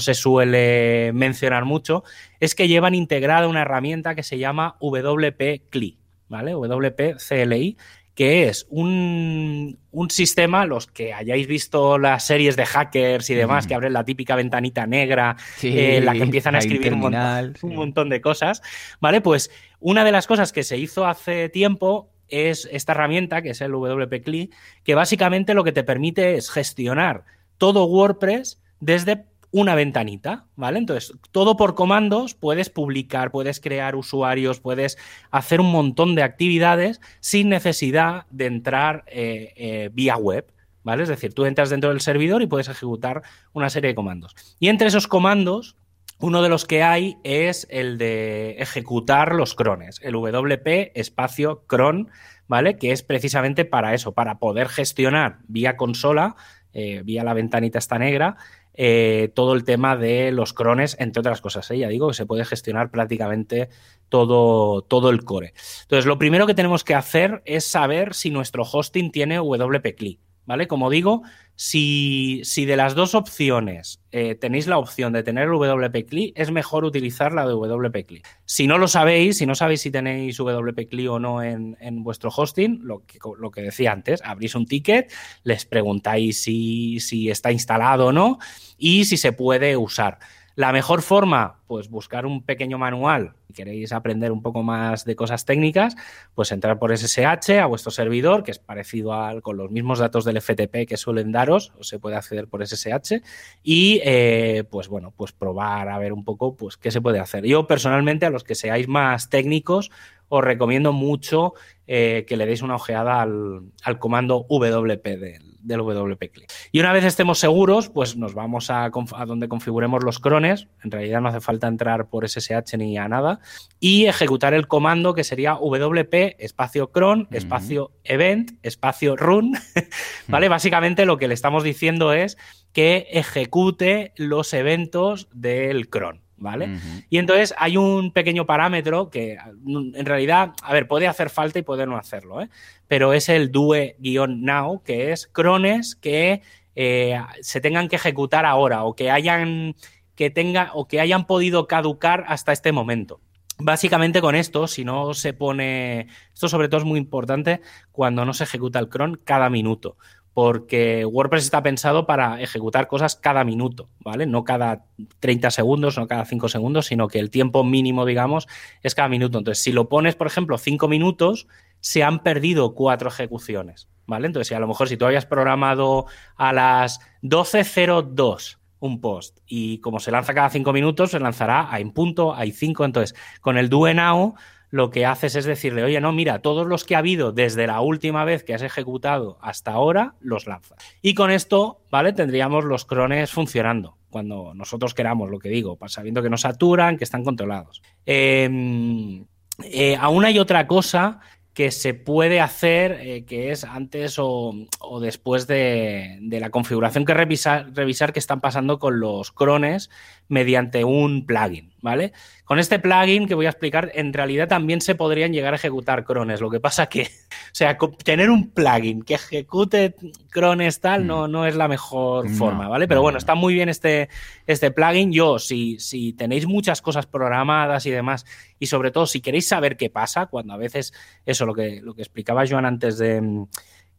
S1: se suele mencionar mucho, es que llevan integrada una herramienta que se llama WP CLI, ¿vale? WP CLI, que es un, sistema, los que hayáis visto las series de hackers y demás, que abren la típica ventanita negra en la que empiezan a escribir un, un montón de cosas, ¿vale? Pues una de las cosas que se hizo hace tiempo es esta herramienta, que es el WP CLI, que básicamente lo que te permite es gestionar todo WordPress desde una ventanita, ¿vale? Entonces, todo por comandos, puedes publicar, puedes crear usuarios, puedes hacer un montón de actividades sin necesidad de entrar eh, eh, vía web, ¿vale? Es decir, tú entras dentro del servidor y puedes ejecutar una serie de comandos. Y entre esos comandos, uno de los que hay es el de ejecutar los crones, el WP espacio cron, ¿vale? Que es precisamente para eso, para poder gestionar vía consola, eh, vía la ventanita esta negra, eh, todo el tema de los crones, entre otras cosas. ¿eh? Ya digo que se puede gestionar prácticamente todo, todo el core. Entonces, lo primero que tenemos que hacer es saber si nuestro hosting tiene WP CLI. ¿vale? Como digo, si, si de las dos opciones eh, tenéis la opción de tener WP CLI, es mejor utilizar la de WP CLI. Si no lo sabéis, si no sabéis si tenéis WP CLI o no en, vuestro hosting, lo que, lo que, decía antes, abrís un ticket, les preguntáis si, si está instalado o no y si se puede usar. La mejor forma, pues buscar un pequeño manual, si queréis aprender un poco más de cosas técnicas, pues entrar por SSH a vuestro servidor, que es parecido al, con los mismos datos del FTP que suelen daros, o se puede acceder por SSH, y eh, pues bueno, pues probar a ver un poco pues qué se puede hacer. Yo personalmente, a los que seáis más técnicos, os recomiendo mucho eh, que le deis una ojeada al, al comando WP del, del WP Click. Y una vez estemos seguros, pues nos vamos a, donde configuremos los crones. En realidad no hace falta entrar por SSH ni a nada. Y ejecutar el comando que sería WP espacio cron, espacio event, espacio run. ¿Vale? Básicamente lo que le estamos diciendo es que ejecute los eventos del cron. ¿Vale? Y entonces hay un pequeño parámetro que mm, en realidad, a ver, puede hacer falta y puede no hacerlo, ¿eh? Pero es el due-now, que es crones que eh, se tengan que ejecutar ahora o que hayan que tenga o que hayan podido caducar hasta este momento. Básicamente con esto, si no se pone, esto sobre todo es muy importante cuando no se ejecuta el cron cada minuto, porque WordPress está pensado para ejecutar cosas cada minuto, ¿vale? No cada 30 segundos, no cada 5 segundos, sino que el tiempo mínimo, digamos, es cada minuto. Entonces, si lo pones, por ejemplo, 5 minutos, se han perdido cuatro ejecuciones, ¿vale? Entonces, si a lo mejor si tú habías programado a las 12.02 un post y como se lanza cada 5 minutos, se lanzará a en punto, hay 5, entonces con el do now lo que haces es decirle, oye, no, mira, todos los que ha habido desde la última vez que has ejecutado hasta ahora, los lanzas. Y con esto, ¿vale? Tendríamos los crones funcionando cuando nosotros queramos, lo que digo, sabiendo que no saturan, que están controlados. Em, eh, aún hay otra cosa que se puede hacer, eh, que es antes o, después de, la configuración que revisar, revisar qué están pasando con los crones mediante un plugin, ¿vale? Con este plugin que voy a explicar, en realidad también se podrían llegar a ejecutar crones. Lo que pasa que, o sea, tener un plugin que ejecute crones tal no, mm. no es la mejor forma, ¿vale? Pero bueno, está muy bien este, este plugin. Yo, si, si tenéis muchas cosas programadas y demás, y sobre todo si queréis saber qué pasa, cuando a veces, eso, lo que, lo que explicaba Joan antes de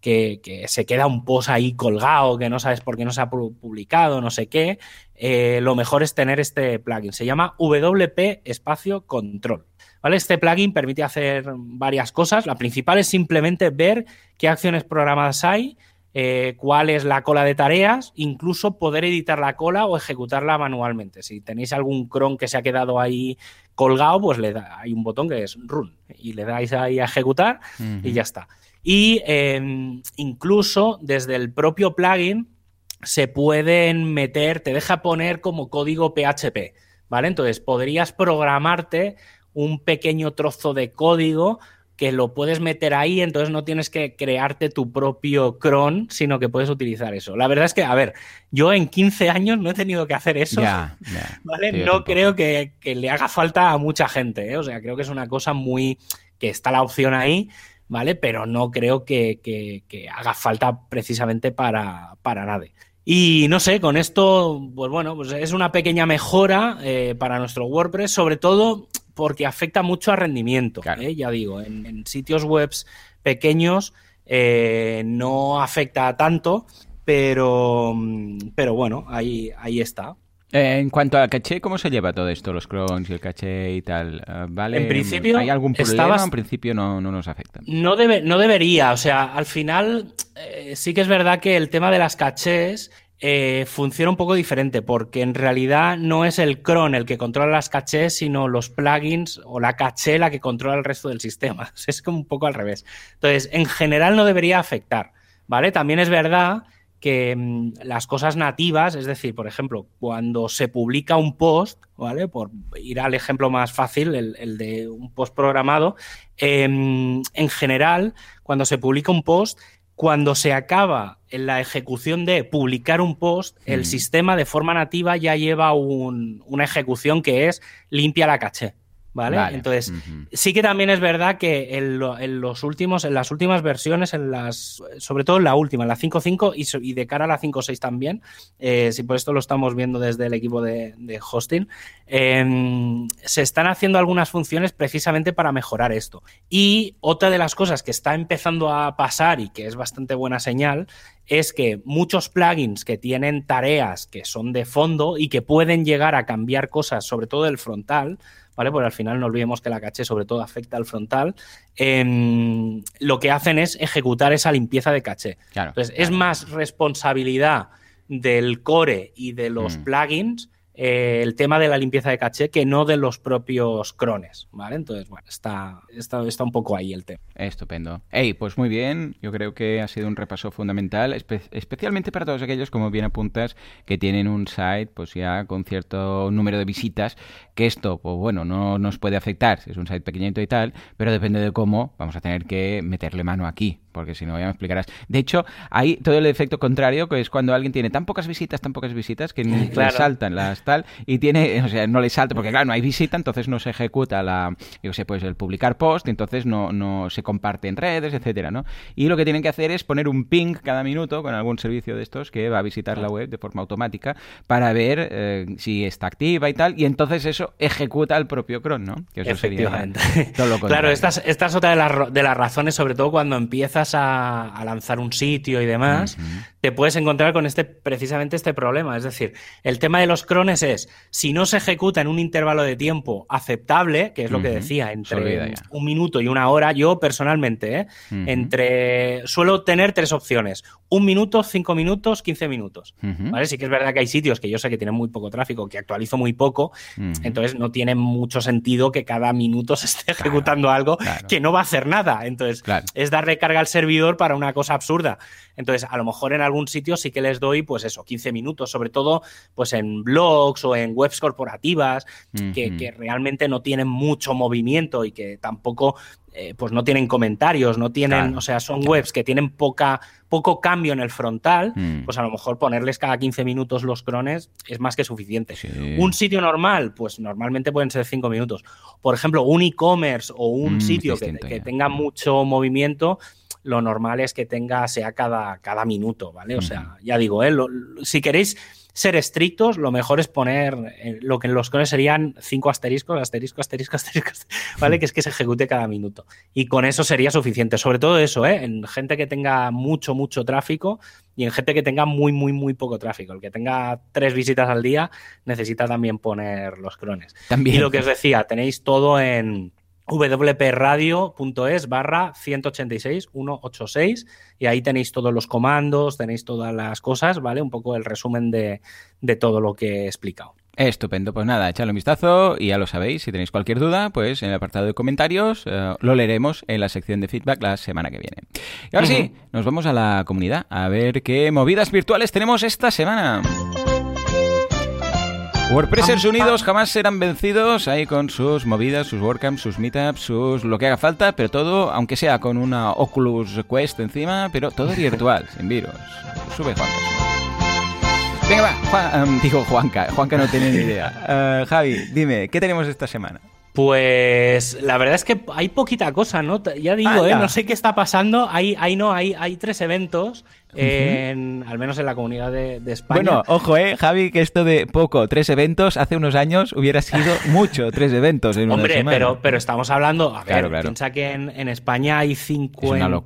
S1: que, se queda un post ahí colgado, que no sabes por qué no se ha publicado, no sé qué, eh, lo mejor es tener este plugin. Se llama WP Espacio Control. ¿Vale? Este plugin permite hacer varias cosas. La principal es simplemente ver qué acciones programadas hay, eh, cuál es la cola de tareas, incluso poder editar la cola o ejecutarla manualmente. Si tenéis algún cron que se ha quedado ahí colgado, pues le da, hay un botón que es run y le dais ahí a ejecutar y ya está. Y em, incluso desde el propio plugin se pueden meter, te deja poner como código PHP, ¿vale? Entonces podrías programarte un pequeño trozo de código que lo puedes meter ahí, entonces no tienes que crearte tu propio cron, sino que puedes utilizar eso. La verdad es que, a ver, yo en 15 años no he tenido que hacer eso, ¿vale? no creo que, le haga falta a mucha gente, ¿eh? o sea, creo que es una cosa muy que está la opción ahí, ¿vale? Pero no creo que, haga falta precisamente para, para nadie. Y no sé, con esto, pues bueno, pues es una pequeña mejora eh, para nuestro WordPress, sobre todo porque afecta mucho al rendimiento. ¿eh? Ya digo, en, sitios web pequeños eh, no afecta tanto, pero, pero bueno, ahí, ahí está.
S2: Eh, en cuanto al caché, ¿cómo se lleva todo esto, los clones y el caché y tal? Eh, ¿Vale?
S1: En principio,
S2: ¿Hay algún problema? En principio no, nos afecta.
S1: No, debe, no debería. O sea, al final eh, sí que es verdad que el tema de las cachés funciona un poco diferente porque en realidad no es el cron el que controla las cachés, sino los plugins o la caché la que controla el resto del sistema. Es como un poco al revés. Entonces, en general no debería afectar. ¿Vale? También es verdad que mm, las cosas nativas, es decir, por ejemplo, cuando se publica un post, ¿vale? Por ir al ejemplo más fácil, el, de un post programado, em, en general, cuando se publica un post, cuando se acaba en la ejecución de publicar un post, el sistema de forma nativa ya lleva una ejecución que es limpia la caché. ¿Vale? Entonces, sí que también es verdad que en, los últimos, en las últimas versiones, en las, sobre todo en la última, en la 5.5 y, y, de cara a la 5.6 también, eh, si por esto lo estamos viendo desde el equipo de, hosting, em, se están haciendo algunas funciones precisamente para mejorar esto. Y otra de las cosas que está empezando a pasar y que es bastante buena señal es que muchos plugins que tienen tareas que son de fondo y que pueden llegar a cambiar cosas, sobre todo el frontal, ¿vale? Porque al final no olvidemos que la caché sobre todo afecta al frontal. Em, lo que hacen es ejecutar esa limpieza de caché. Entonces, es más responsabilidad del core y de los mm. plugins eh, el tema de la limpieza de caché que no de los propios crones, ¿vale? Entonces, bueno, está, está, está un poco ahí el tema.
S2: Estupendo. Hey, pues muy bien, yo creo que ha sido un repaso fundamental, especialmente para todos aquellos, como bien apuntas, que tienen un site pues ya con cierto número de visitas, que esto, pues bueno, no nos puede afectar, es un site pequeñito y tal, pero depende de cómo, vamos a tener que meterle mano aquí, porque si no ya me explicarás. De hecho, hay todo el efecto contrario, que es cuando alguien tiene tan pocas visitas, tan pocas visitas, que ni le saltan las tal, y tiene, o sea, no le salta, porque claro, no hay visita, entonces no se ejecuta la, yo sé, pues el publicar post, entonces no, no se comparte en redes, etcétera, ¿no? Y lo que tienen que hacer es poner un ping cada minuto con algún servicio de estos que va a visitar la web de forma automática para ver eh, si está activa y tal, y entonces eso ejecuta el propio cron, ¿no?
S1: Que eso Sería todo lo claro, esta es, otra de las, de las razones, sobre todo cuando empiezas a, lanzar un sitio y demás, te puedes encontrar con este precisamente este problema. Es decir, el tema de los crones es, si no se ejecuta en un intervalo de tiempo aceptable, que es lo que decía, entre un minuto y una hora, yo personalmente, ¿eh? entre suelo tener tres opciones. Un minuto, cinco minutos, quince minutos. ¿Vale? Sí que es verdad que hay sitios que yo sé que tienen muy poco tráfico, que actualizo muy poco, entonces no tiene mucho sentido que cada minuto se esté ejecutando algo que no va a hacer nada. Entonces, es dar recarga al servidor para una cosa absurda. Entonces, a lo mejor en algún sitio sí que les doy, pues eso, 15 minutos, sobre todo pues en blogs o en webs corporativas que, realmente no tienen mucho movimiento y que tampoco eh, pues no tienen comentarios, no tienen, o sea, son webs que tienen poca, poco cambio en el frontal, mm. pues a lo mejor ponerles cada 15 minutos los crones es más que suficiente. Un sitio normal, pues normalmente pueden ser 5 minutos. Por ejemplo, un e-commerce o un mm, sitio que, que tenga mucho movimiento, lo normal es que tenga, sea cada, cada minuto, ¿vale? O sea, ya digo, ¿eh? si queréis ser estrictos, lo mejor es poner eh, lo que en los cones serían cinco asteriscos, asterisco, asterisco, asterisco, ¿vale? Que es que se ejecute cada minuto. Y con eso sería suficiente. Sobre todo eso, ¿eh? En gente que tenga mucho, mucho tráfico y en gente que tenga muy, muy, muy poco tráfico. El que tenga tres visitas al día necesita también poner los crones. También. Y lo que os decía, tenéis todo en wpradio.es barra 186 186 y ahí tenéis todos los comandos, tenéis todas las cosas, ¿vale? Un poco el resumen de, todo lo que he explicado.
S2: Estupendo, pues nada, echadle un vistazo y ya lo sabéis, si tenéis cualquier duda, pues en el apartado de comentarios eh, lo leeremos en la sección de feedback la semana que viene. Y ahora sí, nos vamos a la comunidad a ver qué movidas virtuales tenemos esta semana. WordPressers unidos jamás serán vencidos ahí con sus movidas, sus WordCamps, sus meetups, sus lo que haga falta, pero todo, aunque sea con una Oculus Quest encima, pero todo virtual, sin virus. Sube Juanca. Venga, va, Juan, um, digo Juanca, Juanca no tiene ni idea. Uh, Javi, dime, ¿qué tenemos esta semana?
S1: Pues la verdad es que hay poquita cosa, ¿no? Ya digo, ¿eh? no sé qué está pasando. Hay, hay no, hay, hay tres eventos en, al menos en la comunidad de, España.
S2: Bueno, ojo, eh, Javi, que esto de poco, tres eventos, hace unos años hubiera sido mucho, tres eventos en
S1: Hombre,
S2: una
S1: pero, pero estamos hablando, a ver, piensa que en, España hay 50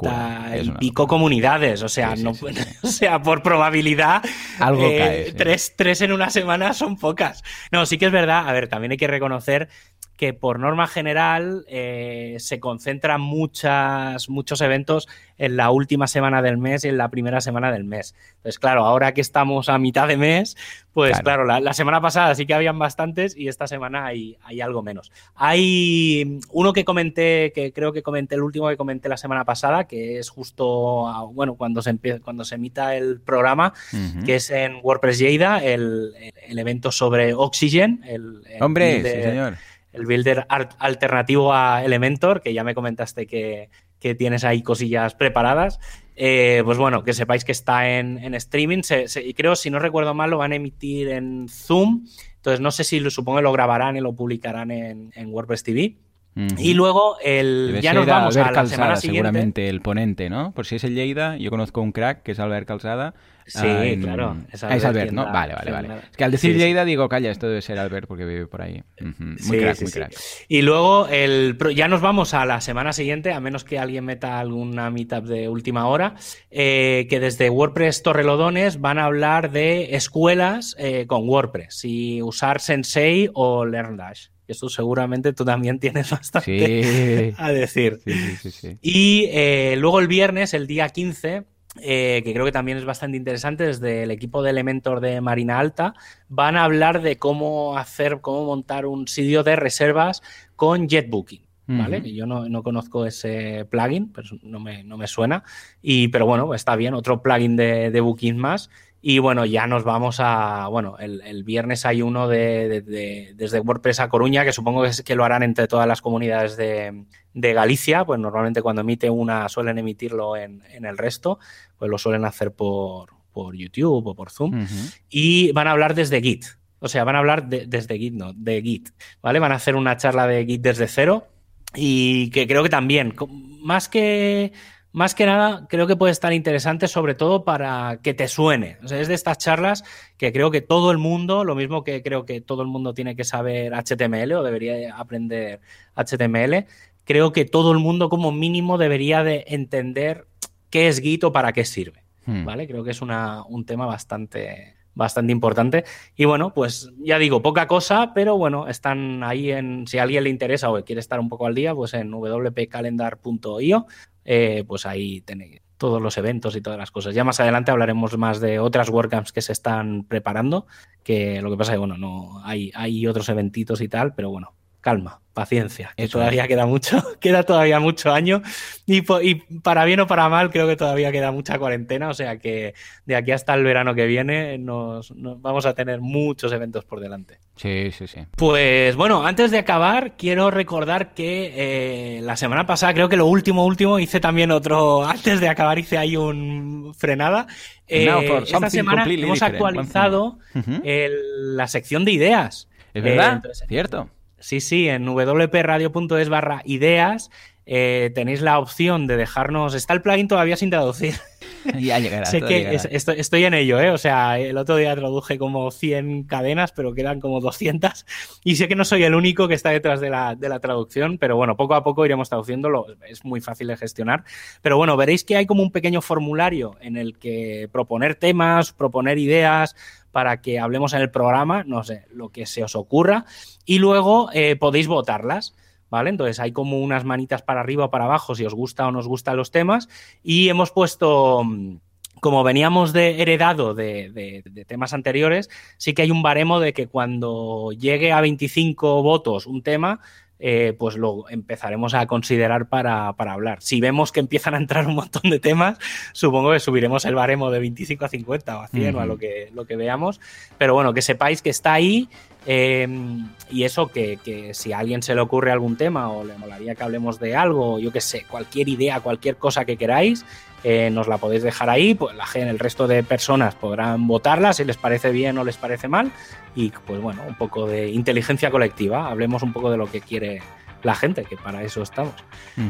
S1: y pico comunidades, o sea, no, o sea, por probabilidad, Algo eh, tres, tres en una semana son pocas. No, sí que es verdad, a ver, también hay que reconocer que por norma general eh, se concentran muchas, muchos eventos en la última semana del mes y en la primera semana del mes. Entonces, claro, ahora que estamos a mitad de mes, pues claro, la, semana pasada sí que habían bastantes y esta semana hay, hay, algo menos. Hay uno que comenté, que creo que comenté, el último que comenté la semana pasada, que es justo, bueno, cuando se, empieza, cuando se emita el programa, que es en WordPress Lleida, el, evento sobre Oxygen. El,
S2: Hombre, sí, señor
S1: el builder alternativo a Elementor, que ya me comentaste que, tienes ahí cosillas preparadas. Eh, pues bueno, que sepáis que está en, streaming. y creo, si no recuerdo mal, lo van a emitir en Zoom. Entonces no sé si lo supongo que lo grabarán y lo publicarán en, WordPress TV. Y luego el, ya nos vamos a la semana siguiente.
S2: Seguramente el ponente, ¿no? Por si es el Lleida, yo conozco un crack que es Albert Calzada
S1: Sí, claro.
S2: Es Albert, ¿no? Vale, vale, vale. Es que al decir Lleida digo, calla, esto debe ser Albert porque vive por ahí. Muy crack, muy crack.
S1: Y luego el, ya nos vamos a la semana siguiente, a menos que alguien meta alguna meetup de última hora, eh, que desde WordPress Torrelodones van a hablar de escuelas eh, con WordPress y usar Sensei o LearnDash. Esto seguramente tú también tienes bastante a decir. y eh, luego el viernes, el día 15, eh, que creo que también es bastante interesante, desde el equipo de Elementor de Marina Alta, van a hablar de cómo hacer, cómo montar un sitio de reservas con JetBooking. ¿Vale? Yo no, conozco ese plugin, pero no me, no me, suena. Y, pero bueno, está bien, otro plugin de, de Booking más. Y bueno, ya nos vamos a. Bueno, el, viernes hay uno de, desde WordPress a Coruña, que supongo que, es, que lo harán entre todas las comunidades de, Galicia. Pues normalmente cuando emite una suelen emitirlo en, el resto, pues lo suelen hacer por, por YouTube o por Zoom. Y van a hablar desde Git. O sea, van a hablar desde Git, no, de Git. ¿Vale? Van a hacer una charla de Git desde cero. Y que creo que también, más que más que nada, creo que puede estar interesante, sobre todo para que te suene. O sea, es de estas charlas que creo que todo el mundo, lo mismo que creo que todo el mundo tiene que saber HTML o debería aprender HTML, creo que todo el mundo como mínimo debería de entender qué es Git o para qué sirve. Hmm. ¿Vale? Creo que es un tema bastante, bastante importante. Y bueno, pues ya digo, poca cosa, pero bueno, están ahí en, si a alguien le interesa o quiere estar un poco al día, pues en wpcalendar.io eh, pues ahí tenéis todos los eventos y todas las cosas. Ya más adelante hablaremos más de otras WordCamps que se están preparando, que lo que pasa es que, bueno, no hay, hay otros eventitos y tal, pero bueno, calma, paciencia, que todavía queda mucho, queda todavía mucho año y, para bien o para mal creo que todavía queda mucha cuarentena, o sea que de aquí hasta el verano que viene nos, vamos a tener muchos eventos por delante.
S2: Sí, sí, sí.
S1: Pues bueno, antes de acabar quiero recordar que eh, la semana pasada creo que lo último, último hice también otro, antes de acabar hice ahí un frenada. Eh, esta semana hemos actualizado la sección de ideas.
S2: Es verdad, eh, cierto.
S1: Sí, sí, en wpradio.es barra ideas eh, tenéis la opción de dejarnos. Está el plugin todavía sin traducir.
S2: ya llegará.
S1: sé que estoy, en ello, ¿eh? O sea, el otro día traduje como 100 cadenas, pero quedan como 200. Y sé que no soy el único que está detrás de la, de la traducción, pero bueno, poco a poco iremos traduciéndolo. Es muy fácil de gestionar. Pero bueno, veréis que hay como un pequeño formulario en el que proponer temas, proponer ideas, para que hablemos en el programa, no sé, lo que se os ocurra, y luego eh, podéis votarlas. ¿Vale? Entonces hay como unas manitas para arriba o para abajo si os gusta o no os gustan los temas. Y hemos puesto, mm, como veníamos de heredado de, temas anteriores, sí que hay un baremo de que cuando llegue a 25 votos un tema, eh, pues lo empezaremos a considerar para, hablar. Si vemos que empiezan a entrar un montón de temas, supongo que subiremos el baremo de 25 a 50 o a 100 o a lo que, lo que veamos. Pero bueno, que sepáis que está ahí em, y eso, que, si a alguien se le ocurre algún tema o le molaría que hablemos de algo, yo que sé, cualquier idea, cualquier cosa que queráis, eh, nos la podéis dejar ahí, pues la gente, el resto de personas podrán votarla si les parece bien o les parece mal y pues bueno, un poco de inteligencia colectiva, hablemos un poco de lo que quiere la gente, que para eso estamos.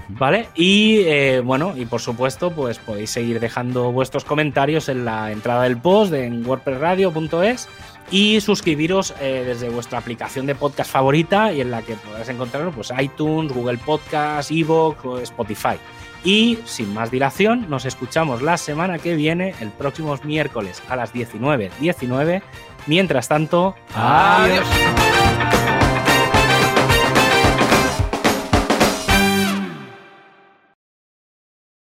S1: ¿Vale? Y eh, bueno, y por supuesto, pues podéis seguir dejando vuestros comentarios en la entrada del post en wordpressradio.es y suscribiros eh, desde vuestra aplicación de podcast favorita y en la que podrás encontrarlo pues iTunes, Google Podcast, Evox o Spotify. Y sin más dilación, nos escuchamos la semana que viene, el próximo miércoles a las 19.19. Mientras tanto, adiós.